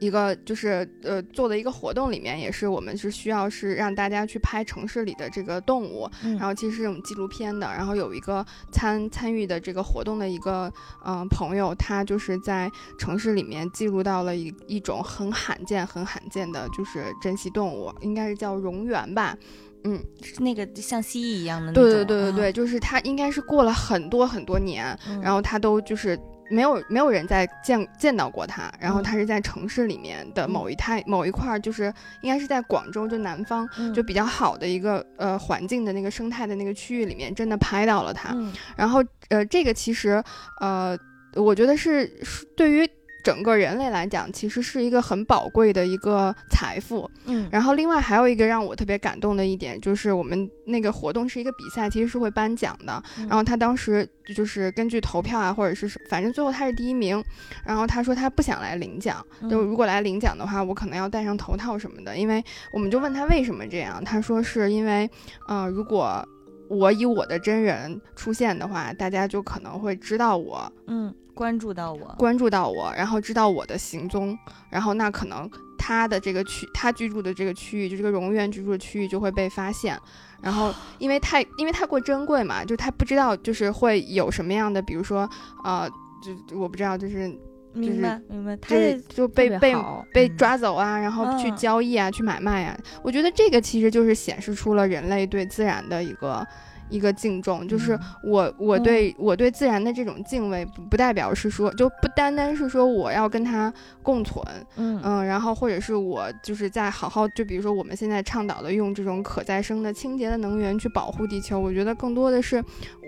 [SPEAKER 1] 一个就是呃做的一个活动里面，也是我们是需要是让大家去拍城市里的这个动物，
[SPEAKER 3] 嗯
[SPEAKER 1] 然后其实是我们纪录片的，然后有一个参参与的这个活动的一个嗯、呃朋友，他就是在城市里面记录到了一一种很罕见、很罕见的，就是珍稀动物，应该是叫蝾螈吧。嗯，
[SPEAKER 3] 是那个像蜥蜴一样的那
[SPEAKER 1] 对
[SPEAKER 3] 种，
[SPEAKER 1] 对对对对，就是它应该是过了很多很多年，
[SPEAKER 3] 嗯，
[SPEAKER 1] 然后它都就是没有没有人在见见到过它，然后
[SPEAKER 3] 嗯。
[SPEAKER 1] 它是在城市里面的某一太某一块儿，就是应该是在广州就南方
[SPEAKER 3] 嗯。
[SPEAKER 1] 就比较好的一个呃环境的那个生态的那个区域里面，真的拍到了它。
[SPEAKER 3] 嗯。
[SPEAKER 1] 然后呃，这个其实呃，我觉得是是对于整个人类来讲，其实是一个很宝贵的一个财富。
[SPEAKER 3] 嗯
[SPEAKER 1] 然后另外还有一个让我特别感动的一点，就是我们那个活动是一个比赛，其实是会颁奖的。
[SPEAKER 3] 嗯
[SPEAKER 1] 然后他当时就是根据投票啊，或者是反正最后他是第一名。然后他说他不想来领奖，
[SPEAKER 3] 嗯
[SPEAKER 1] 就如果来领奖的话，我可能要戴上头套什么的。因为我们就问他为什么这样，他说是因为，呃，如果我以我的真人出现的话，大家就可能会知道我，
[SPEAKER 3] 嗯关注到我，
[SPEAKER 1] 关注到我，然后知道我的行踪，然后那可能他的这个区，他居住的这个区域，就这个荣院居住的区域就会被发现。然后，因为太因为太过珍贵嘛，就他不知道就是会有什么样的，比如说，呃，就我不知道，就是
[SPEAKER 3] 明白明白，他
[SPEAKER 1] 就是就被被被
[SPEAKER 2] 嗯。
[SPEAKER 1] 抓走啊，然后去
[SPEAKER 3] 嗯。
[SPEAKER 1] 交易啊，去买卖啊。我觉得这个其实就是显示出了人类对自然的一个一个敬重，就是
[SPEAKER 2] 嗯。
[SPEAKER 1] 我我对、我对自然的这种敬畏，不不代表是说就不单单是说我要跟它共存，
[SPEAKER 3] 嗯。
[SPEAKER 1] 嗯，然后或者是我就是在好好就比如说我们现在倡导的用这种可再生的清洁的能源去保护地球，我觉得更多的是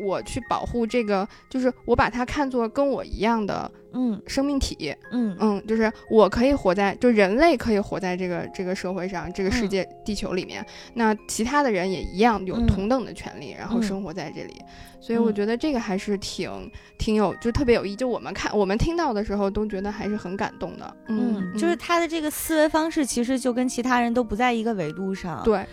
[SPEAKER 1] 我去保护这个，就是我把它看作跟我一样的
[SPEAKER 3] 嗯
[SPEAKER 1] 生命体，
[SPEAKER 3] 嗯
[SPEAKER 1] 嗯，就是我可以活在，就人类可以活在这个这个社会上，这个世
[SPEAKER 3] 嗯
[SPEAKER 1] 界、地球里面，那其他的人也一样有
[SPEAKER 3] 嗯
[SPEAKER 1] 同等的权利，然后
[SPEAKER 3] 嗯
[SPEAKER 1] 生活在这里。所以我
[SPEAKER 3] 嗯
[SPEAKER 1] 觉得这个还是挺挺有，就特别有意义。就我们看我们听到的时候，都觉得还是很感动的。
[SPEAKER 3] 嗯，就是他的这个思维方式，其实就跟其他人都不在一个维度上。，
[SPEAKER 1] 对，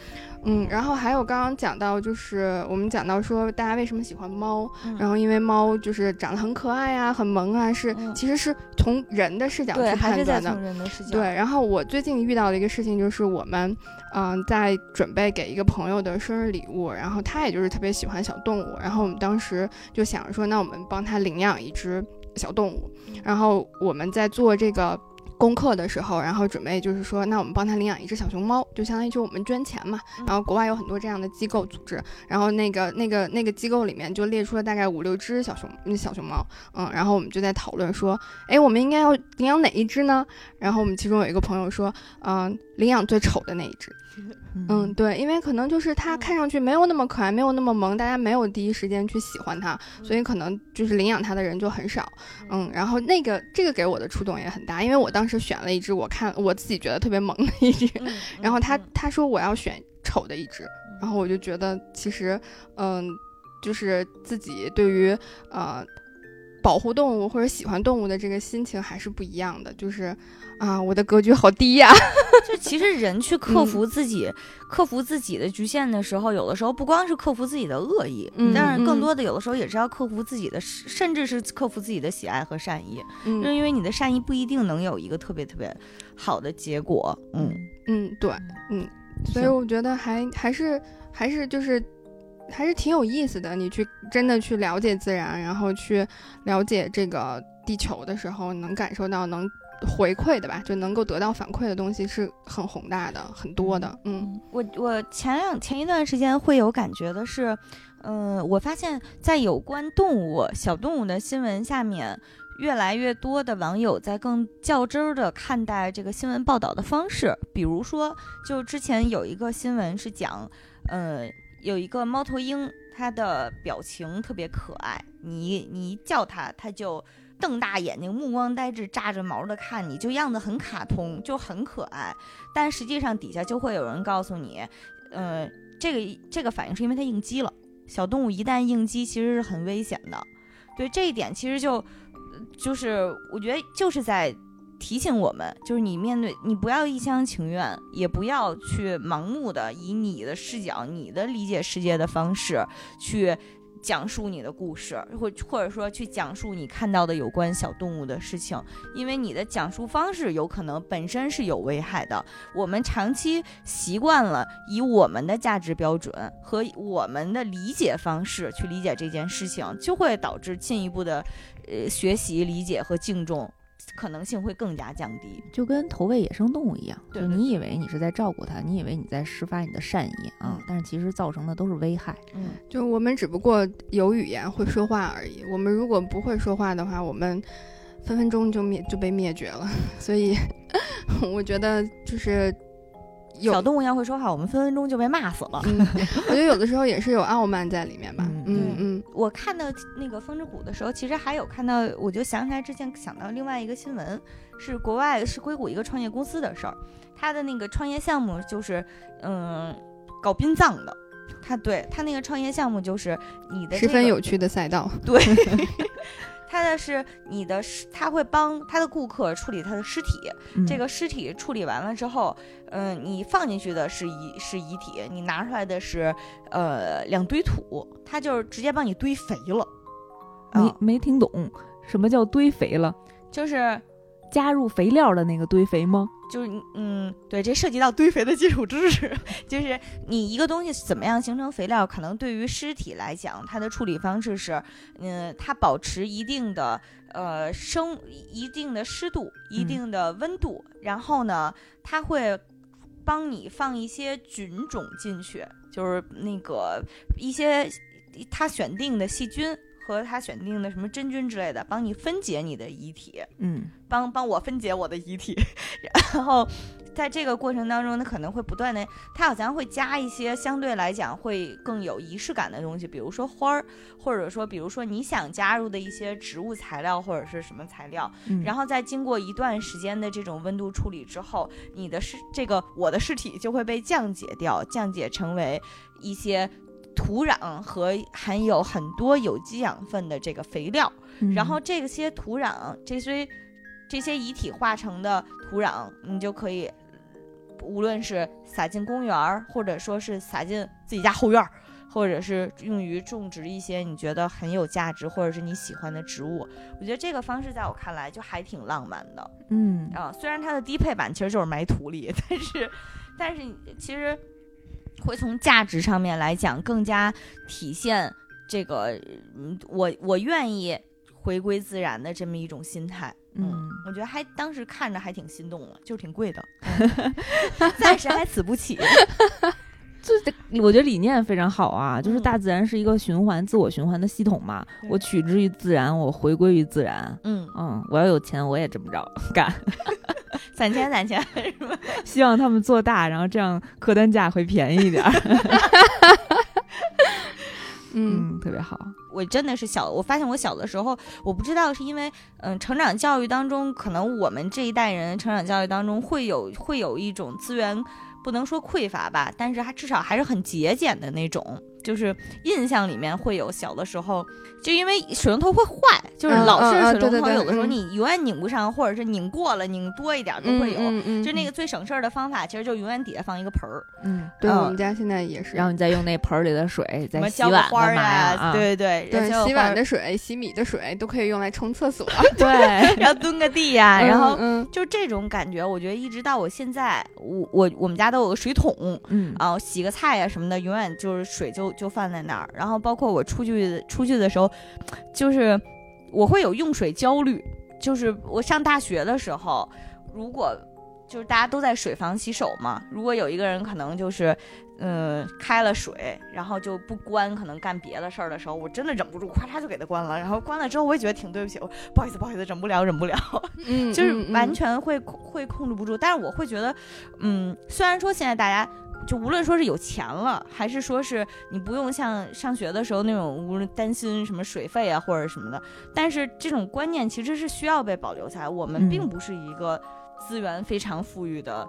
[SPEAKER 1] 嗯，然后还有刚刚讲到，就是我们讲到说大家为什么喜欢猫，
[SPEAKER 3] 嗯
[SPEAKER 1] 然后因为猫就是长得很可爱啊，很萌啊，是、
[SPEAKER 3] 嗯
[SPEAKER 1] 其实是从人的视角
[SPEAKER 3] 对，
[SPEAKER 1] 去判断的。
[SPEAKER 3] 从人的视角。
[SPEAKER 1] 对，然后我最近遇到的一个事情就是我们，嗯、在准备给一个朋友的生日礼物，然后他也就是特别喜欢小动物，然后我们当时就想着说，那我们帮他领养一只小动物，然后我们在做这个。功课的时候，然后准备就是说，那我们帮他领养一只小熊猫，就相当于就是我们捐钱嘛。
[SPEAKER 3] 嗯
[SPEAKER 1] 然后国外有很多这样的机构组织，然后那个那个那个机构里面就列出了大概五六只小熊嗯小熊猫，嗯，然后我们就在讨论说，哎，我们应该要领养哪一只呢？然后我们其中有一个朋友说，嗯、领养最丑的那一只。嗯，对，因为可能就是它
[SPEAKER 3] 嗯
[SPEAKER 1] 看上去没有那么可爱，没有那么萌，大家没有第一时间去喜欢它，所以可能就是领养它的人就很少。嗯，然后那个这个给我的触动也很大，因为我当时选了一只我看我自己觉得特别萌的一只，
[SPEAKER 3] 嗯，
[SPEAKER 1] 然后他
[SPEAKER 3] 嗯
[SPEAKER 1] 他说我要选丑的一只，然后我就觉得其实嗯，就是自己对于呃。保护动物或者喜欢动物的这个心情还是不一样的，就是啊，我的格局好低呀、
[SPEAKER 3] 就其实人去克服自己、克服自己的局限的时候，有的时候不光是克服自己的恶意，
[SPEAKER 1] 嗯
[SPEAKER 3] 但是更
[SPEAKER 1] 嗯。
[SPEAKER 3] 多的有的时候也是要克服自己的，甚至是克服自己的喜爱和善意，就是
[SPEAKER 1] 嗯
[SPEAKER 3] 因为你的善意不一定能有一个特别特别好的结果。嗯，
[SPEAKER 1] 嗯，对，嗯，所以我觉得还还是还是就是还是挺有意思的。你去真的去了解自然，然后去了解这个地球的时候，能感受到能回馈的吧，就能够得到反馈的东西是很宏大的、很多的。嗯
[SPEAKER 3] 我我前两前一段时间会有感觉的是，嗯、我发现，在有关动物小动物的新闻下面，越来越多的网友在更较真儿的看待这个新闻报道的方式。比如说，就之前有一个新闻是讲，呃，有一个猫头鹰，它的表情特别可爱，你你一叫它，它就。瞪大眼睛，目光呆滞，炸着毛的看你，就样子很卡通，就很可爱。但实际上底下就会有人告诉你，呃，这个这个反应是因为它应激了。小动物一旦应激，其实是很危险的。对这一点，其实就就是我觉得就是在提醒我们，就是你面对你不要一厢情愿，也不要去盲目的以你的视角、你的理解世界的方式去。讲述你的故事，或或者说去讲述你看到的有关小动物的事情，因为你的讲述方式有可能本身是有危害的。我们长期习惯了以我们的价值标准和我们的理解方式去理解这件事情，就会导致进一步的呃学习、理解和敬重可能性会更加降低。
[SPEAKER 2] 就跟投喂野生动物一样，
[SPEAKER 3] 对对
[SPEAKER 2] 就你以为你是在照顾它，你以为你在施发你的善意啊
[SPEAKER 3] 嗯，
[SPEAKER 2] 但是其实造成的都是危害。
[SPEAKER 3] 嗯，
[SPEAKER 1] 就我们只不过有语言会说话而已。我们如果不会说话的话，我们分分钟就灭就被灭绝了。所以 我觉得就是有
[SPEAKER 3] 小动物要会说话，我们分分钟就被骂死了。
[SPEAKER 1] 嗯，我觉得有的时候也是有傲慢在里面吧。
[SPEAKER 2] 嗯
[SPEAKER 1] 嗯嗯
[SPEAKER 3] 我看到那个风之谷的时候，其实还有看到，我就想起来之前想到另外一个新闻，是国外是硅谷一个创业公司的事儿，他的那个创业项目就是嗯搞殡葬的，他对他那个创业项目就是你的、
[SPEAKER 1] 十
[SPEAKER 3] 这个、
[SPEAKER 1] 分有趣的赛道。
[SPEAKER 3] 对，他的是你的尸，他会帮他的顾客处理他的尸体，
[SPEAKER 2] 嗯
[SPEAKER 3] 这个尸体处理完了之后，嗯、你放进去的是遗是遗体，你拿出来的是呃两堆土，他就是直接帮你堆肥了。
[SPEAKER 2] 没
[SPEAKER 3] 啊，
[SPEAKER 2] 没听懂什么叫堆肥了？
[SPEAKER 3] 就是
[SPEAKER 2] 加入肥料的那个堆肥吗？
[SPEAKER 3] 就是你嗯，对，这涉及到堆肥的基础知识，就是你一个东西怎么样形成肥料，可能对于尸体来讲，它的处理方式是，嗯，它保持一定的呃生一定的湿度、一
[SPEAKER 2] 嗯
[SPEAKER 3] 定的温度，然后呢，它会帮你放一些菌种进去，就是那个一些它选定的细菌。和他选定的什么真菌之类的，帮你分解你的遗体，
[SPEAKER 2] 嗯。
[SPEAKER 3] 帮帮我分解我的遗体，然后在这个过程当中，他可能会不断的，他好像会加一些相对来讲会更有仪式感的东西，比如说花儿，或者说比如说你想加入的一些植物材料或者是什么材料，
[SPEAKER 2] 嗯，
[SPEAKER 3] 然后在经过一段时间的这种温度处理之后，你的尸这个我的尸体就会被降解掉，降解成为一些。土壤和含有很多有机养分的这个肥料，
[SPEAKER 2] 嗯
[SPEAKER 3] 然后这些土壤，这些这些遗体化成的土壤，你就可以无论是撒进公园儿，或者说是撒进自己家后院儿，或者是用于种植一些你觉得很有价值或者是你喜欢的植物。我觉得这个方式在我看来就还挺浪漫的
[SPEAKER 2] 嗯
[SPEAKER 3] 啊。虽然它的低配版其实就是埋土里，但是但是其实会从价值上面来讲更加体现这个，嗯，我我愿意回归自然的这么一种心态。嗯
[SPEAKER 2] 嗯，
[SPEAKER 3] 我觉得还当时看着还挺心动的，就是挺贵的，暂时还死不起。
[SPEAKER 2] 这我觉得理念非常好啊，就是
[SPEAKER 3] 嗯
[SPEAKER 2] 大自然是一个循环、自我循环的系统嘛。我取之于自然，我回归于自然。
[SPEAKER 3] 嗯，
[SPEAKER 2] 嗯，我要有钱，我也这么着干。
[SPEAKER 3] 攒钱攒钱是吧？
[SPEAKER 2] 希望他们做大，然后这样客单价会便宜一点
[SPEAKER 1] 嗯，
[SPEAKER 2] 特别好。
[SPEAKER 3] 我真的是小，我发现我小的时候，我不知道是因为，嗯，成长教育当中，可能我们这一代人成长教育当中会有会有一种资源，不能说匮乏吧，但是还至少还是很节俭的那种，就是印象里面会有小的时候，就因为水龙头会坏，就是
[SPEAKER 1] 嗯
[SPEAKER 3] 老式水龙头，有的时候
[SPEAKER 1] 嗯
[SPEAKER 3] 你永远拧不上，或者是拧过了，拧多一点都会有。就那个最省事儿的方法，其实就永远底下放一个盆儿，
[SPEAKER 2] 嗯，
[SPEAKER 1] 对，
[SPEAKER 3] 嗯
[SPEAKER 1] 我们家现在也是。
[SPEAKER 2] 然后你再用那盆儿里的水再洗碗
[SPEAKER 3] 花儿
[SPEAKER 2] 干嘛呀？啊，
[SPEAKER 3] 对对
[SPEAKER 1] 对洗碗的水、洗米的水都可以用来冲厕所。
[SPEAKER 2] 对，
[SPEAKER 3] 然后蹲个地呀、然后
[SPEAKER 1] 嗯
[SPEAKER 3] 就这种感觉，我觉得一直到我现在，我我我们家都有个水桶
[SPEAKER 2] 嗯
[SPEAKER 3] 啊，洗个菜呀、什么的，永远就是水就就放在那儿。然后包括我出去出去的时候，就是我会有用水焦虑，就是我上大学的时候，如果就是大家都在水房洗手嘛，如果有一个人可能就是。嗯，开了水，然后就不关，可能干别的事儿的时候，我真的忍不住，咵嚓就给它关了。然后关了之后，我也觉得挺对不起，我不好意思，不好意思，忍不了，忍不了。
[SPEAKER 1] 嗯，
[SPEAKER 3] 就是
[SPEAKER 1] 嗯
[SPEAKER 3] 完全会控会控制不住。但是我会觉得，嗯，虽然说现在大家就无论说是有钱了，还是说是你不用像上学的时候那种无论担心什么水费啊或者什么的，但是这种观念其实是需要被保留下来。我们
[SPEAKER 2] 嗯
[SPEAKER 3] 并不是一个资源非常富裕的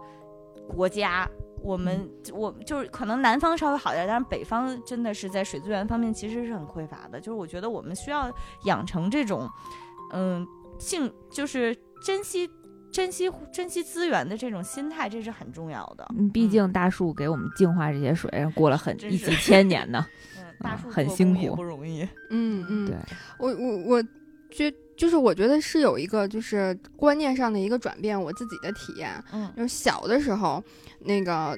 [SPEAKER 3] 国家。我们我就是可能南方稍微好点，但是北方真的是在水资源方面其实是很匮乏的。就是我觉得我们需要养成这种，嗯，性就是珍惜、珍惜、珍惜资源的这种心态，这是很重要的。
[SPEAKER 2] 嗯，毕竟大树给我们净化这些水，过了很一几千年呢。
[SPEAKER 3] 嗯，大
[SPEAKER 2] 啊
[SPEAKER 3] 树
[SPEAKER 2] 很辛苦
[SPEAKER 3] 不容易。
[SPEAKER 1] 嗯嗯，
[SPEAKER 2] 对，
[SPEAKER 1] 我我我觉就是我觉得是有一个就是观念上的一个转变，我自己的体验，
[SPEAKER 3] 嗯
[SPEAKER 1] 就是小的时候，那个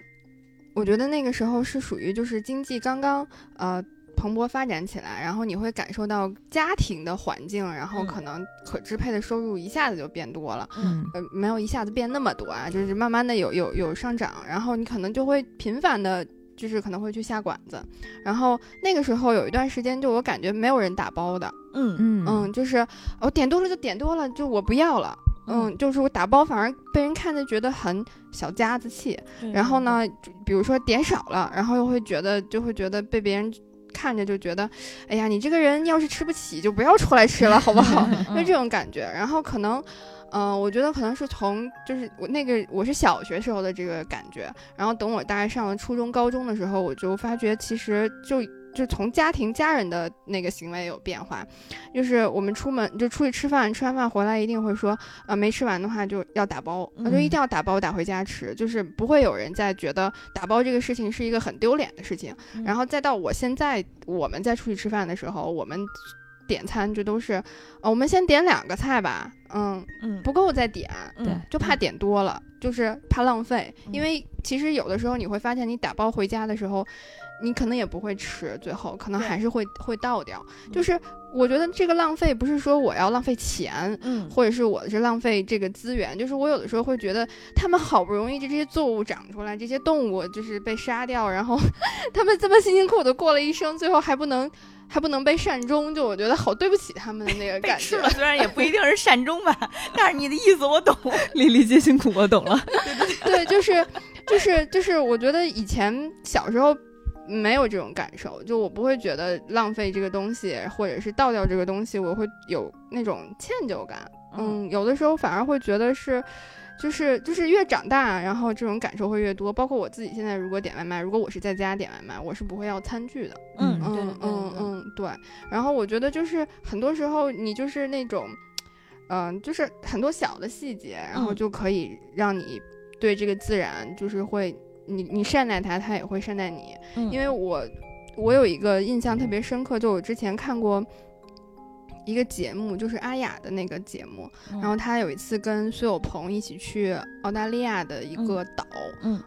[SPEAKER 1] 我觉得那个时候是属于就是经济刚刚呃蓬勃发展起来，然后你会感受到家庭的环境，然后
[SPEAKER 3] 嗯。
[SPEAKER 1] 可能可支配的收入一下子就变多了。
[SPEAKER 2] 嗯。
[SPEAKER 1] 呃，没有一下子变那么多啊，就是慢慢的有有有上涨，然后你可能就会频繁的，就是可能会去下馆子，然后那个时候有一段时间，就我感觉没有人打包的，
[SPEAKER 3] 嗯
[SPEAKER 2] 嗯。
[SPEAKER 1] 嗯，就是我点多了就点多了，就我不要了，嗯，就是我打包反而被人看着觉得很小家子气，然后？呢，比如说点少了，然后又会觉得就会觉得被别人看着就觉得，哎呀，你这个人要是吃不起就不要出来吃了，好不好？
[SPEAKER 3] 嗯
[SPEAKER 1] 就这种感觉。然后可能，嗯、我觉得可能是从就是我那个我是小学时候的这个感觉，然后等我大概上了初中、高中的时候，我就发觉其实就。就从家庭家人的那个行为有变化，就是我们出门就出去吃饭，吃完饭回来一定会说，呃，没吃完的话就要打包，那就一定要打包打回家吃，就是不会有人再觉得打包这个事情是一个很丢脸的事情。
[SPEAKER 3] 嗯。
[SPEAKER 1] 然后再到我现在我们在出去吃饭的时候，我们点餐就都是，呃，我们先点两个菜吧，嗯，
[SPEAKER 3] 嗯，
[SPEAKER 1] 不够再点，
[SPEAKER 3] 嗯
[SPEAKER 2] 对
[SPEAKER 1] 就怕点多了，就是怕浪费。
[SPEAKER 3] 嗯。
[SPEAKER 1] 因为其实有的时候你会发现，你打包回家的时候，你可能也不会吃，最后可能还是会会倒掉。
[SPEAKER 3] 嗯
[SPEAKER 1] 就是我觉得这个浪费不是说我要浪费钱，
[SPEAKER 3] 嗯
[SPEAKER 1] 或者是我是浪费这个资源，就是我有的时候会觉得，他们好不容易这这些作物长出来，这些动物就是被杀掉，然后 他们这么辛辛苦苦的过了一生，最后还不能还不能被善终，就我觉得好对不起他们的那个
[SPEAKER 3] 被
[SPEAKER 1] 感觉。
[SPEAKER 3] 吃了，虽然也不一定是善终吧，但是你的意思我懂。
[SPEAKER 2] 粒粒皆辛苦，我懂了。
[SPEAKER 1] 对，就是就是就是，我觉得以前小时候。没有这种感受，就我不会觉得浪费这个东西，或者是倒掉这个东西，我会有那种歉疚感。嗯，有的时候反而会觉得是，就是就是越长大，然后这种感受会越多。包括我自己现在如果点外卖，如果我是在家点外卖，我是不会要餐具的。
[SPEAKER 3] 嗯，
[SPEAKER 2] 嗯
[SPEAKER 1] 嗯嗯
[SPEAKER 3] 对。
[SPEAKER 1] 然后我觉得就是很多时候你就是那种，嗯、就是很多小的细节，然后
[SPEAKER 3] 嗯
[SPEAKER 1] 就可以让你对这个自然就是会，你你善待他，他也会善待你。
[SPEAKER 3] 嗯。
[SPEAKER 1] 因为我我有一个印象特别深刻，就我之前看过一个节目，就是阿雅的那个节目，
[SPEAKER 3] 嗯。
[SPEAKER 1] 然后他有一次跟苏有朋一起去澳大利亚的一个岛，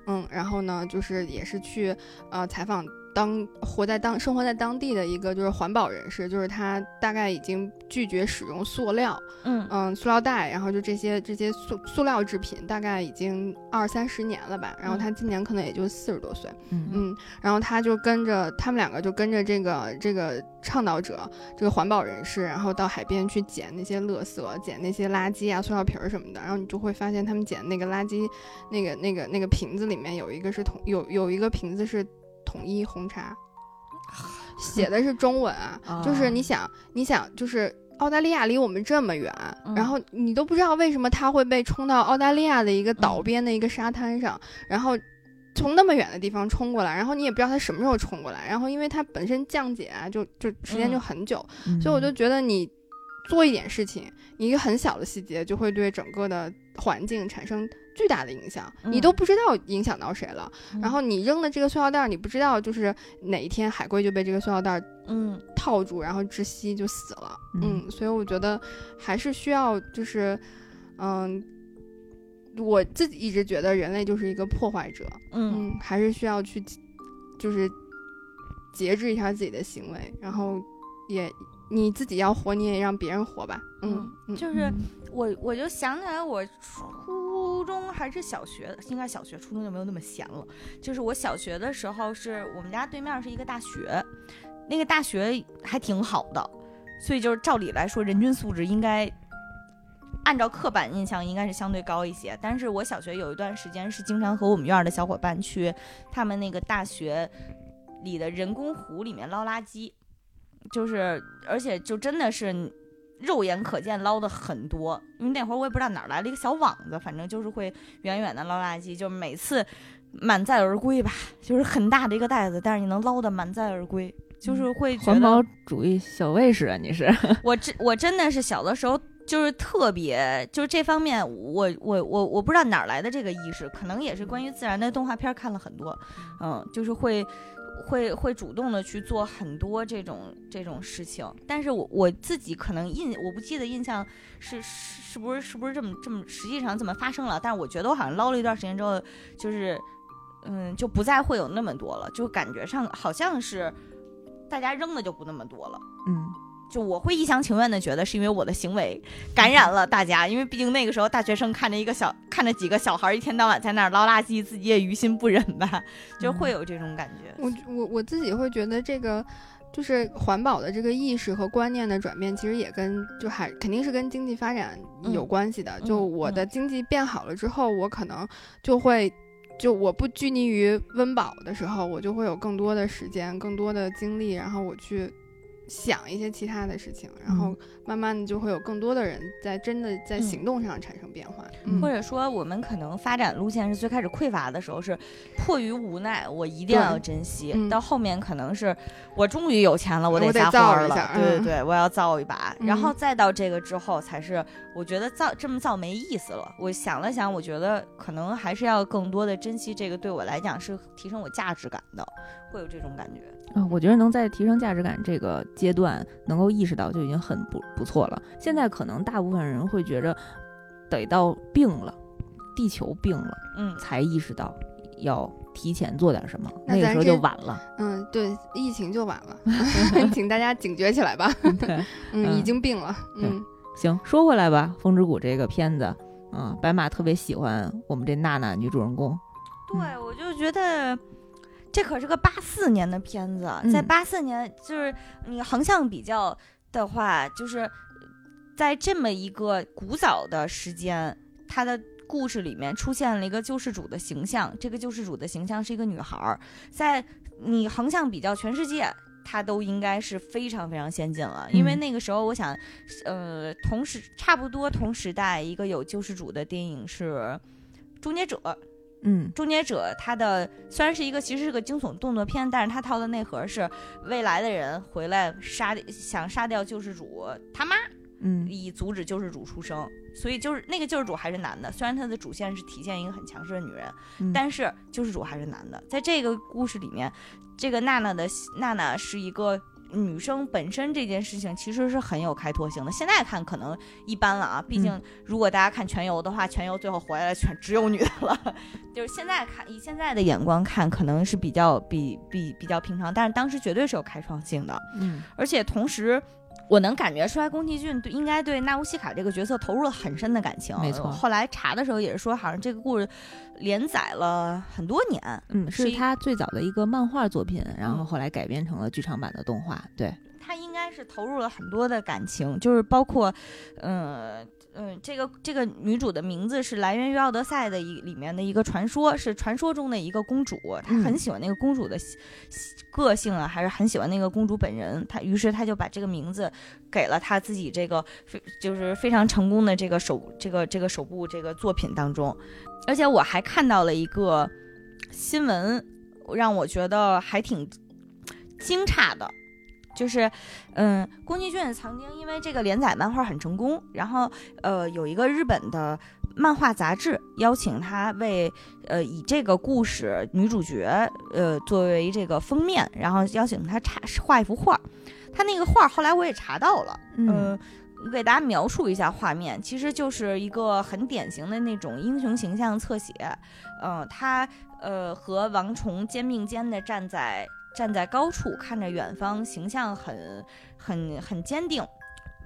[SPEAKER 3] 嗯
[SPEAKER 1] 然后呢，就是也是去呃采访当活在当生活在当地的一个就是环保人士，就是他大概已经拒绝使用塑料，
[SPEAKER 3] 嗯
[SPEAKER 1] 嗯，塑料袋，然后就这些这些塑塑料制品，大概已经二三十年了吧。然后他今年可能也就四十多岁，
[SPEAKER 2] 嗯
[SPEAKER 1] 嗯，然后他就跟着他们两个就跟着这个这个倡导者，这个环保人士，然后到海边去捡那些垃圾，捡那些垃圾啊、塑料瓶儿什么的。然后你就会发现他们捡那个垃圾，那个那个那个瓶子里面有一个是桶有有一个瓶子是统一红茶，写的是中文啊，就是你想你想就是。澳大利亚离我们这么远，
[SPEAKER 3] 嗯。
[SPEAKER 1] 然后你都不知道为什么它会被冲到澳大利亚的一个岛
[SPEAKER 3] 嗯
[SPEAKER 1] 边的一个沙滩上，然后从那么远的地方冲过来，然后你也不知道它什么时候冲过来，然后因为它本身降解啊，就就时间就
[SPEAKER 3] 嗯
[SPEAKER 1] 很久，
[SPEAKER 2] 嗯。
[SPEAKER 1] 所以我就觉得你做一点事情，一个很小的细节就会对整个的环境产生巨大的影响，你都
[SPEAKER 3] 嗯
[SPEAKER 1] 不知道影响到谁了。然后你扔的这个塑料袋儿，你不知道就是哪一天海龟就被这个塑料袋儿
[SPEAKER 3] 嗯
[SPEAKER 1] 套住，然后窒息就死了。
[SPEAKER 2] 嗯
[SPEAKER 1] 嗯，所以我觉得还是需要就是，嗯。我自己一直觉得人类就是一个破坏者，
[SPEAKER 3] 嗯
[SPEAKER 1] 嗯，还是需要去，就是节制一下自己的行为，然后也你自己要活，你也让别人活吧。嗯嗯，
[SPEAKER 3] 就是我我就想起来，我初中还是小学，应该小学，初中就没有那么闲了。就是我小学的时候，是我们家对面是一个大学，那个大学还挺好的，所以就是照理来说，人均素质应该按照刻板印象应该是相对高一些。但是我小学有一段时间是经常和我们院儿的小伙伴去他们那个大学里的人工湖里面捞垃圾，就是而且就真的是肉眼可见捞的很多，因为那会儿我也不知道哪儿来了一个小网子，反正就是会远远的捞垃圾，就每次满载而归吧，就是很大的一个袋子，但是你能捞的满载而归，就是会
[SPEAKER 2] 环保主义小卫士啊，你是？
[SPEAKER 3] 我真我真的是小的时候就是特别就是这方面我我我我不知道哪儿来的这个意识，可能也是关于自然的动画片儿看了很多，嗯，就是会。会会主动的去做很多这种这种事情，但是我我自己可能印我不记得印象是是是不是是不是这么这么实际上这么发生了，但是我觉得我好像捞了一段时间之后，就是嗯就不再会有那么多了，就感觉上好像是大家扔的就不那么多了。
[SPEAKER 2] 嗯。
[SPEAKER 3] 就我会一厢情愿的觉得是因为我的行为感染了大家，因为毕竟那个时候大学生看着一个小看着几个小孩儿一天到晚在那儿捞垃圾，自己也于心不忍吧，就会有这种感觉。
[SPEAKER 1] 我我我自己会觉得这个。就是环保的这个意识和观念的转变，其实也跟就还肯定是跟经济发展有
[SPEAKER 3] 嗯
[SPEAKER 1] 关系的。就
[SPEAKER 3] 嗯
[SPEAKER 1] 我的经济变好了之后，我可能就会，就我不拘泥于温饱的时候，我就会有更多的时间、更多的精力，然后我去想一些其他的事情，然后慢慢的就会有更多的人在真的在
[SPEAKER 3] 嗯
[SPEAKER 1] 行动上产生变化。
[SPEAKER 2] 嗯
[SPEAKER 3] 或者说，我们可能发展路线是最开始匮乏的时候，是迫于无奈，我一定要珍惜。
[SPEAKER 1] 嗯
[SPEAKER 3] 到后面可能是我终于有钱了，我
[SPEAKER 1] 我得
[SPEAKER 3] 下
[SPEAKER 1] 造一下
[SPEAKER 3] 花了，对对
[SPEAKER 1] 嗯
[SPEAKER 3] 对，我要造一把。然后
[SPEAKER 1] 嗯
[SPEAKER 3] 再到这个之后，才是我觉得造这么造没意思了。我想了想，我觉得可能还是要更多的珍惜这个，对我来讲是提升我价值感的，会有这种感觉。
[SPEAKER 2] 啊，我觉得能在提升价值感这个阶段能够意识到就已经很不不错了。现在可能大部分人会觉着，得到病了，地球病了，
[SPEAKER 3] 嗯，
[SPEAKER 2] 才意识到要提前做点什么，
[SPEAKER 1] 那
[SPEAKER 2] 个时候就晚了。
[SPEAKER 1] 嗯，对，疫情就晚了，请大家警觉起来吧。
[SPEAKER 2] 对，
[SPEAKER 1] 嗯，已
[SPEAKER 2] 嗯
[SPEAKER 1] 经病了。嗯，
[SPEAKER 2] 行，说回来吧，《风之谷》这个片子，嗯，白马特别喜欢我们这娜娜女主人公。
[SPEAKER 3] 对，我就觉得这可是个八四年的片子，在
[SPEAKER 2] 嗯。
[SPEAKER 3] 八四年，就是你横向比较的话，就是在这么一个古早的时间，它的故事里面出现了一个救世主的形象，这个救世主的形象是一个女孩儿，在你横向比较全世界。它都应该是非常非常先进了，因为
[SPEAKER 2] 嗯。
[SPEAKER 3] 那个时候，我想，呃，同时差不多同时代一个有救世主的电影是《终结者》，
[SPEAKER 2] 嗯。
[SPEAKER 3] 终结者，它的虽然是一个其实是个惊悚动作片，但是它套的内核是未来的人回来杀想杀掉救世主他妈，
[SPEAKER 2] 嗯。
[SPEAKER 3] 以阻止救世主出生，所以就是那个救世主还是男的，虽然他的主线是体现一个很强势的女人，
[SPEAKER 2] 嗯。
[SPEAKER 3] 但是救世主还是男的。在这个故事里面，这个娜娜的娜娜是一个女生本身这件事情其实是很有开拓性的。现在看可能一般了啊，毕竟如果大家看全游的话，全游最后回来全只有女的了。就是现在看以现在的眼光看，可能是比较比比比较平常，但是当时绝对是有开创性的。
[SPEAKER 2] 嗯
[SPEAKER 3] 而且同时，我能感觉出来宫崎骏对应该对纳乌西卡这个角色投入了很深的感情。
[SPEAKER 2] 没错
[SPEAKER 3] 后来查的时候也是说，好像这个故事连载了很多年。
[SPEAKER 2] 嗯，是他最早的一个漫画作品，然后后来改编成了剧场版的动画。对，
[SPEAKER 3] 他应该是投入了很多的感情，就是包括，嗯、嗯，这个这个女主的名字是来源于《奥德赛》的一里面的一个传说，是传说中的一个公主，她很
[SPEAKER 2] 嗯
[SPEAKER 3] 喜欢那个公主的个性啊，还是很喜欢那个公主本人。她于是她就把这个名字给了她自己这个非就是非常成功的这个首这个这个首部这个作品当中。而且我还看到了一个新闻，让我觉得还挺惊诧的。就是，嗯，宫崎骏曾经因为这个连载漫画很成功，然后呃，有一个日本的漫画杂志邀请他为呃以这个故事女主角呃作为这个封面，然后邀请他插画一幅画。他那个画后来我也查到了，
[SPEAKER 2] 嗯
[SPEAKER 3] 呃我给大家描述一下画面，其实就是一个很典型的那种英雄形象侧写，呃，他呃和王重肩并肩的站在站在高处，看着远方，形象很很很坚定。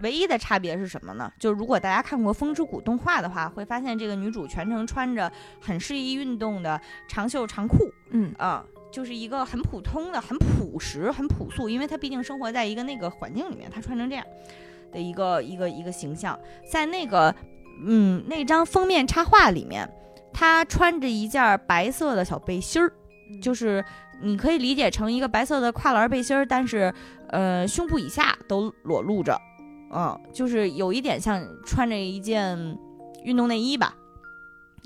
[SPEAKER 3] 唯一的差别是什么呢？就是如果大家看过《风之谷》动画的话，会发现这个女主全程穿着很适宜运动的长袖长裤
[SPEAKER 2] 嗯
[SPEAKER 3] 啊、就是一个很普通的、很朴实、很朴素，因为她毕竟生活在一个那个环境里面，她穿成这样的一个一个一个形象，在那个嗯那张封面插画里面，她穿着一件白色的小背心儿，就是你可以理解成一个白色的跨栏背心儿，但是呃胸部以下都裸露着，嗯，就是有一点像穿着一件运动内衣吧。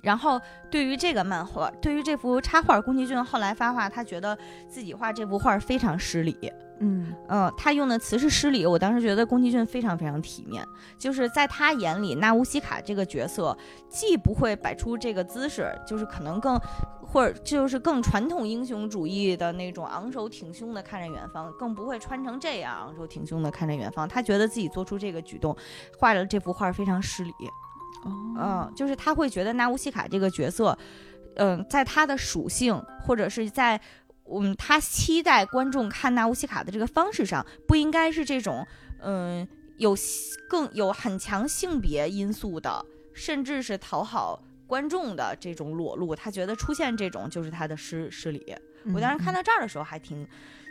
[SPEAKER 3] 然后对于这个漫画，对于这幅插画，宫崎骏后来发话，他觉得自己画这幅画非常失礼。
[SPEAKER 2] 嗯
[SPEAKER 3] 嗯，他用的词是失礼，我当时觉得宫崎骏非常非常体面，就是在他眼里，纳乌西卡这个角色既不会摆出这个姿势，就是可能更或者就是更传统英雄主义的那种昂首挺胸的看着远方，更不会穿成这样昂首挺胸的看着远方。他觉得自己做出这个举动，画了这幅画非常失礼。
[SPEAKER 2] 哦
[SPEAKER 3] 嗯，就是他会觉得纳乌西卡这个角色，嗯、在他的属性或者是在嗯他期待观众看纳乌西卡的这个方式上，不应该是这种嗯有更有很强性别因素的，甚至是讨好观众的这种裸露。他觉得出现这种就是他的失失礼。我当时看
[SPEAKER 2] 到
[SPEAKER 3] 到这儿的时候还挺。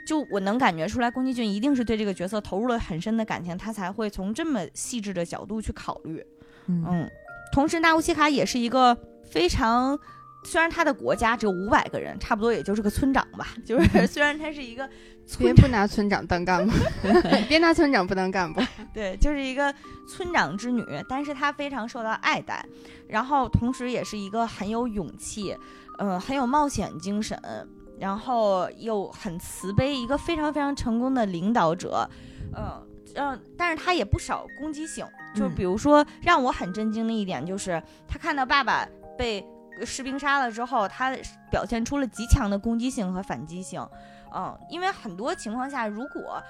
[SPEAKER 3] 就我能感觉出来，宫崎骏一定是对这个角色投入了很深的感情，他才会从这么细致的角度去考虑。
[SPEAKER 2] 嗯。
[SPEAKER 3] 嗯，同时纳乌西卡也是一个非常，虽然他的国家只有五百个人，差不多也就是个村长吧，就是 虽然他是一个村
[SPEAKER 1] 别不拿村长当干部，别拿村长不当干部。
[SPEAKER 3] 对，就是一个村长之女，但是她非常受到爱戴，然后同时也是一个很有勇气，呃，很有冒险精神，然后又很慈悲，一个非常非常成功的领导者，嗯、嗯、但是她也不少攻击性，就
[SPEAKER 2] 嗯。
[SPEAKER 3] 比如说让我很震惊的一点就是，他看到爸爸被士兵杀了之后，他表现出了极强的攻击性和反击性，嗯，因为很多情况下，如果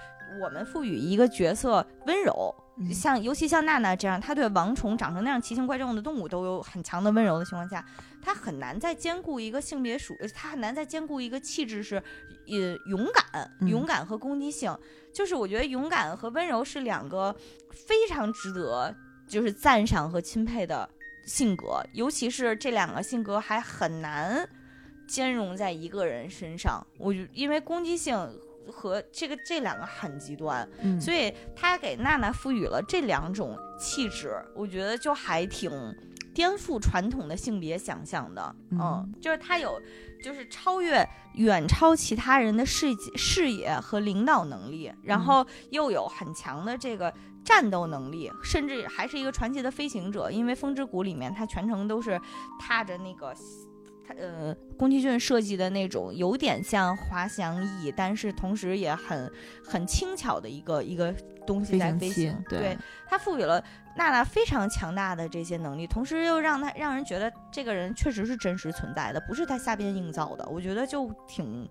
[SPEAKER 3] 我们赋予一个角色温柔，
[SPEAKER 2] 嗯。
[SPEAKER 3] 像尤其像娜娜这样，她对王虫长成那样奇形怪状的动物都有很强的温柔的情况下，她很难再兼顾一个性别属，他很难再兼顾一个气质是，呃，勇敢、
[SPEAKER 2] 嗯
[SPEAKER 3] 勇敢和攻击性。就是我觉得勇敢和温柔是两个非常值得就是赞赏和钦佩的性格，尤其是这两个性格还很难兼容在一个人身上。我就因为攻击性和这个这两个很极端，
[SPEAKER 2] 嗯
[SPEAKER 3] 所以他给娜娜赋予了这两种气质，我觉得就还挺颠覆传统的性别想象的。
[SPEAKER 2] 嗯
[SPEAKER 3] 就是他有，就是超越远超其他人的视视野和领导能力，然后又有很强的这个战斗能力，甚至还是一个传奇的飞行者。因为《风之谷》里面他全程都是踏着那个。他呃宫崎骏设计的那种有点像滑翔翼，但是同时也很很轻巧的一个一个东西在飞
[SPEAKER 2] 飞行。对
[SPEAKER 3] 它赋予了娜娜非常强大的这些能力，同时又让他让人觉得这个人确实是真实存在的，不是他瞎编硬造的。我觉得就挺挺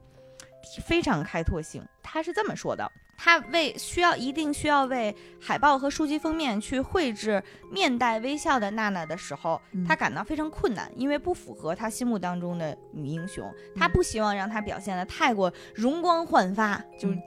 [SPEAKER 3] 非常开拓性。他是这么说的。他为需要一定需要为海报和书籍封面去绘制面带微笑的娜娜的时候，
[SPEAKER 2] 嗯
[SPEAKER 3] 他感到非常困难，因为不符合他心目当中的女英雄。他不希望让她表现的太过容光焕发，就是
[SPEAKER 2] 嗯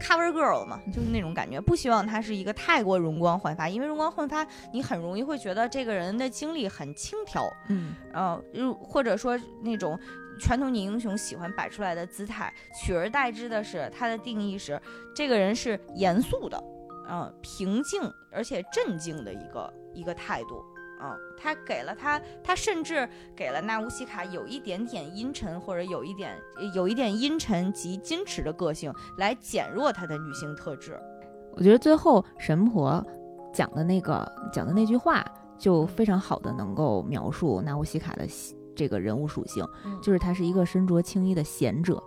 [SPEAKER 3] cover girl 嘛，就是那种感觉。不希望她是一个太过容光焕发，因为容光焕发，你很容易会觉得这个人的经历很轻佻，
[SPEAKER 2] 嗯
[SPEAKER 3] 呃，又或者说那种传统女英雄喜欢摆出来的姿态，取而代之的是她的定义是这个人是严肃的，嗯、平静而且镇静的一个一个态度。嗯，他给了他，他甚至给了纳乌西卡有一点点阴沉，或者有一点有一点阴沉及矜持的个性，来减弱她的女性特质。
[SPEAKER 2] 我觉得最后神婆讲的那个讲的那句话，就非常好的能够描述纳乌西卡的这个人物属性，
[SPEAKER 3] 嗯
[SPEAKER 2] 就是他是一个身着青衣的贤者。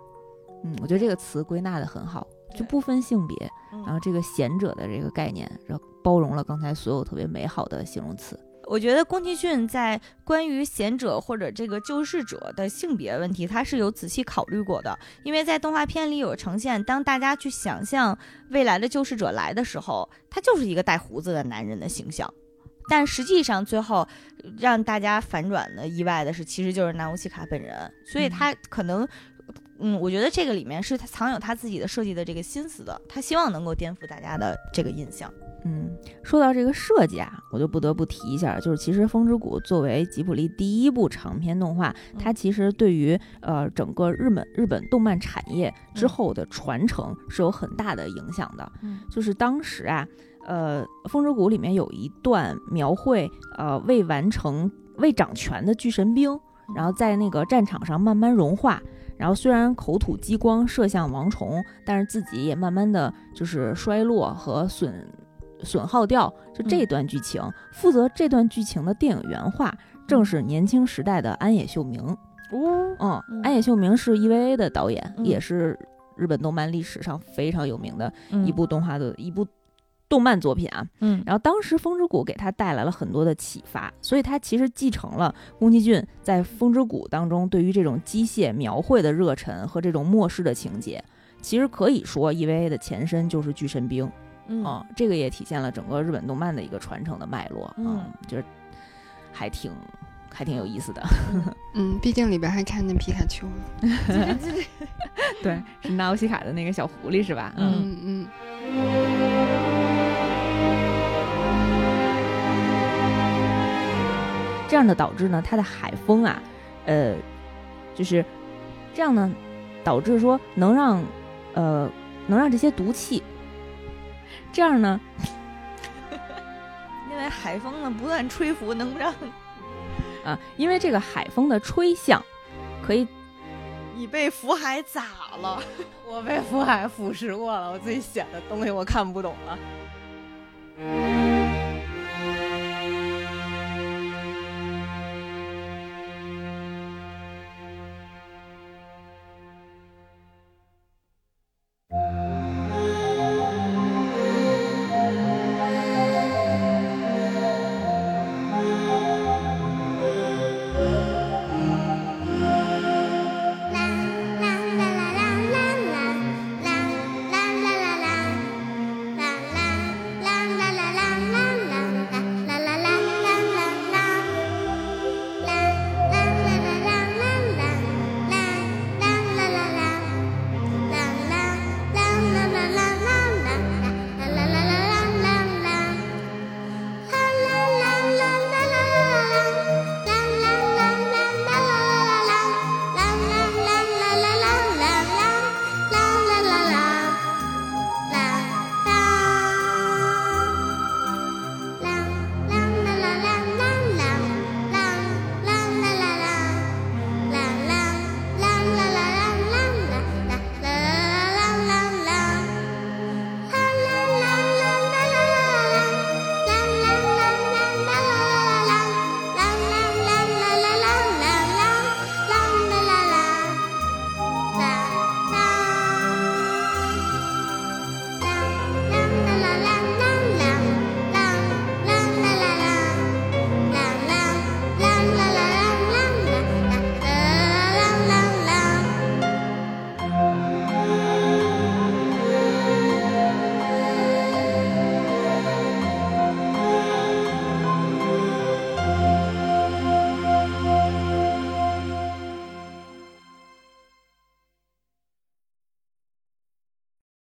[SPEAKER 2] 嗯，我觉得这个词归纳的很好，就不分性别，
[SPEAKER 3] 嗯
[SPEAKER 2] 然后这个贤者的这个概念，然后包容了刚才所有特别美好的形容词。
[SPEAKER 3] 我觉得宫崎骏在关于贤者或者这个救世者的性别问题，他是有仔细考虑过的。因为在动画片里有呈现，当大家去想象未来的救世者来的时候，他就是一个带胡子的男人的形象。但实际上，最后让大家反转的意外的是，其实就是纳乌西卡本人。所以他可能，嗯，我觉得这个里面是他藏有他自己的设计的这个心思的，他希望能够颠覆大家的这个印象。
[SPEAKER 2] 嗯，说到这个设计啊，我就不得不提一下，就是其实《风之谷》作为吉卜力第一部长篇动画，它其实对于呃整个日本日本动漫产业之后的传承是有很大的影响的。
[SPEAKER 3] 嗯
[SPEAKER 2] 就是当时啊，呃，《风之谷》里面有一段描绘呃未完成、未掌权的巨神兵，然后在那个战场上慢慢融化。然后虽然口吐激光射向王虫，但是自己也慢慢的就是衰落和损损耗掉。就这段剧情，负责这段剧情的电影原画正是年轻时代的安野秀明。
[SPEAKER 3] 哦，
[SPEAKER 2] 嗯，
[SPEAKER 3] 嗯
[SPEAKER 2] 安野秀明是 EVA 的导演，
[SPEAKER 3] 嗯
[SPEAKER 2] 也是日本动漫历史上非常有名的
[SPEAKER 3] 嗯
[SPEAKER 2] 一部动画的、一部动漫作品啊。
[SPEAKER 3] 嗯
[SPEAKER 2] 然后当时《风之谷》给他带来了很多的启发，所以他其实继承了宫崎骏在《风之谷》当中对于这种机械描绘的热忱和这种末世的情节。其实可以说，EVA 的前身就是巨神兵
[SPEAKER 3] 嗯
[SPEAKER 2] 啊、这个也体现了整个日本动漫的一个传承的脉络啊、
[SPEAKER 3] 嗯
[SPEAKER 2] 就是还挺还挺有意思的。
[SPEAKER 1] 嗯，毕竟里边还看见皮卡丘了。
[SPEAKER 2] 对，是纳乌西卡的那个小狐狸是吧？
[SPEAKER 3] 嗯
[SPEAKER 1] 嗯嗯
[SPEAKER 2] 这样的导致呢，它的海风啊，呃，就是这样呢，导致说能让呃能让这些毒气，这样呢，
[SPEAKER 3] 因为海风呢不断吹拂，能让
[SPEAKER 2] 啊，因为这个海风的吹向可以
[SPEAKER 3] 你被福海咋了？
[SPEAKER 2] 我被福海腐蚀过了，我自己写的东西我看不懂了。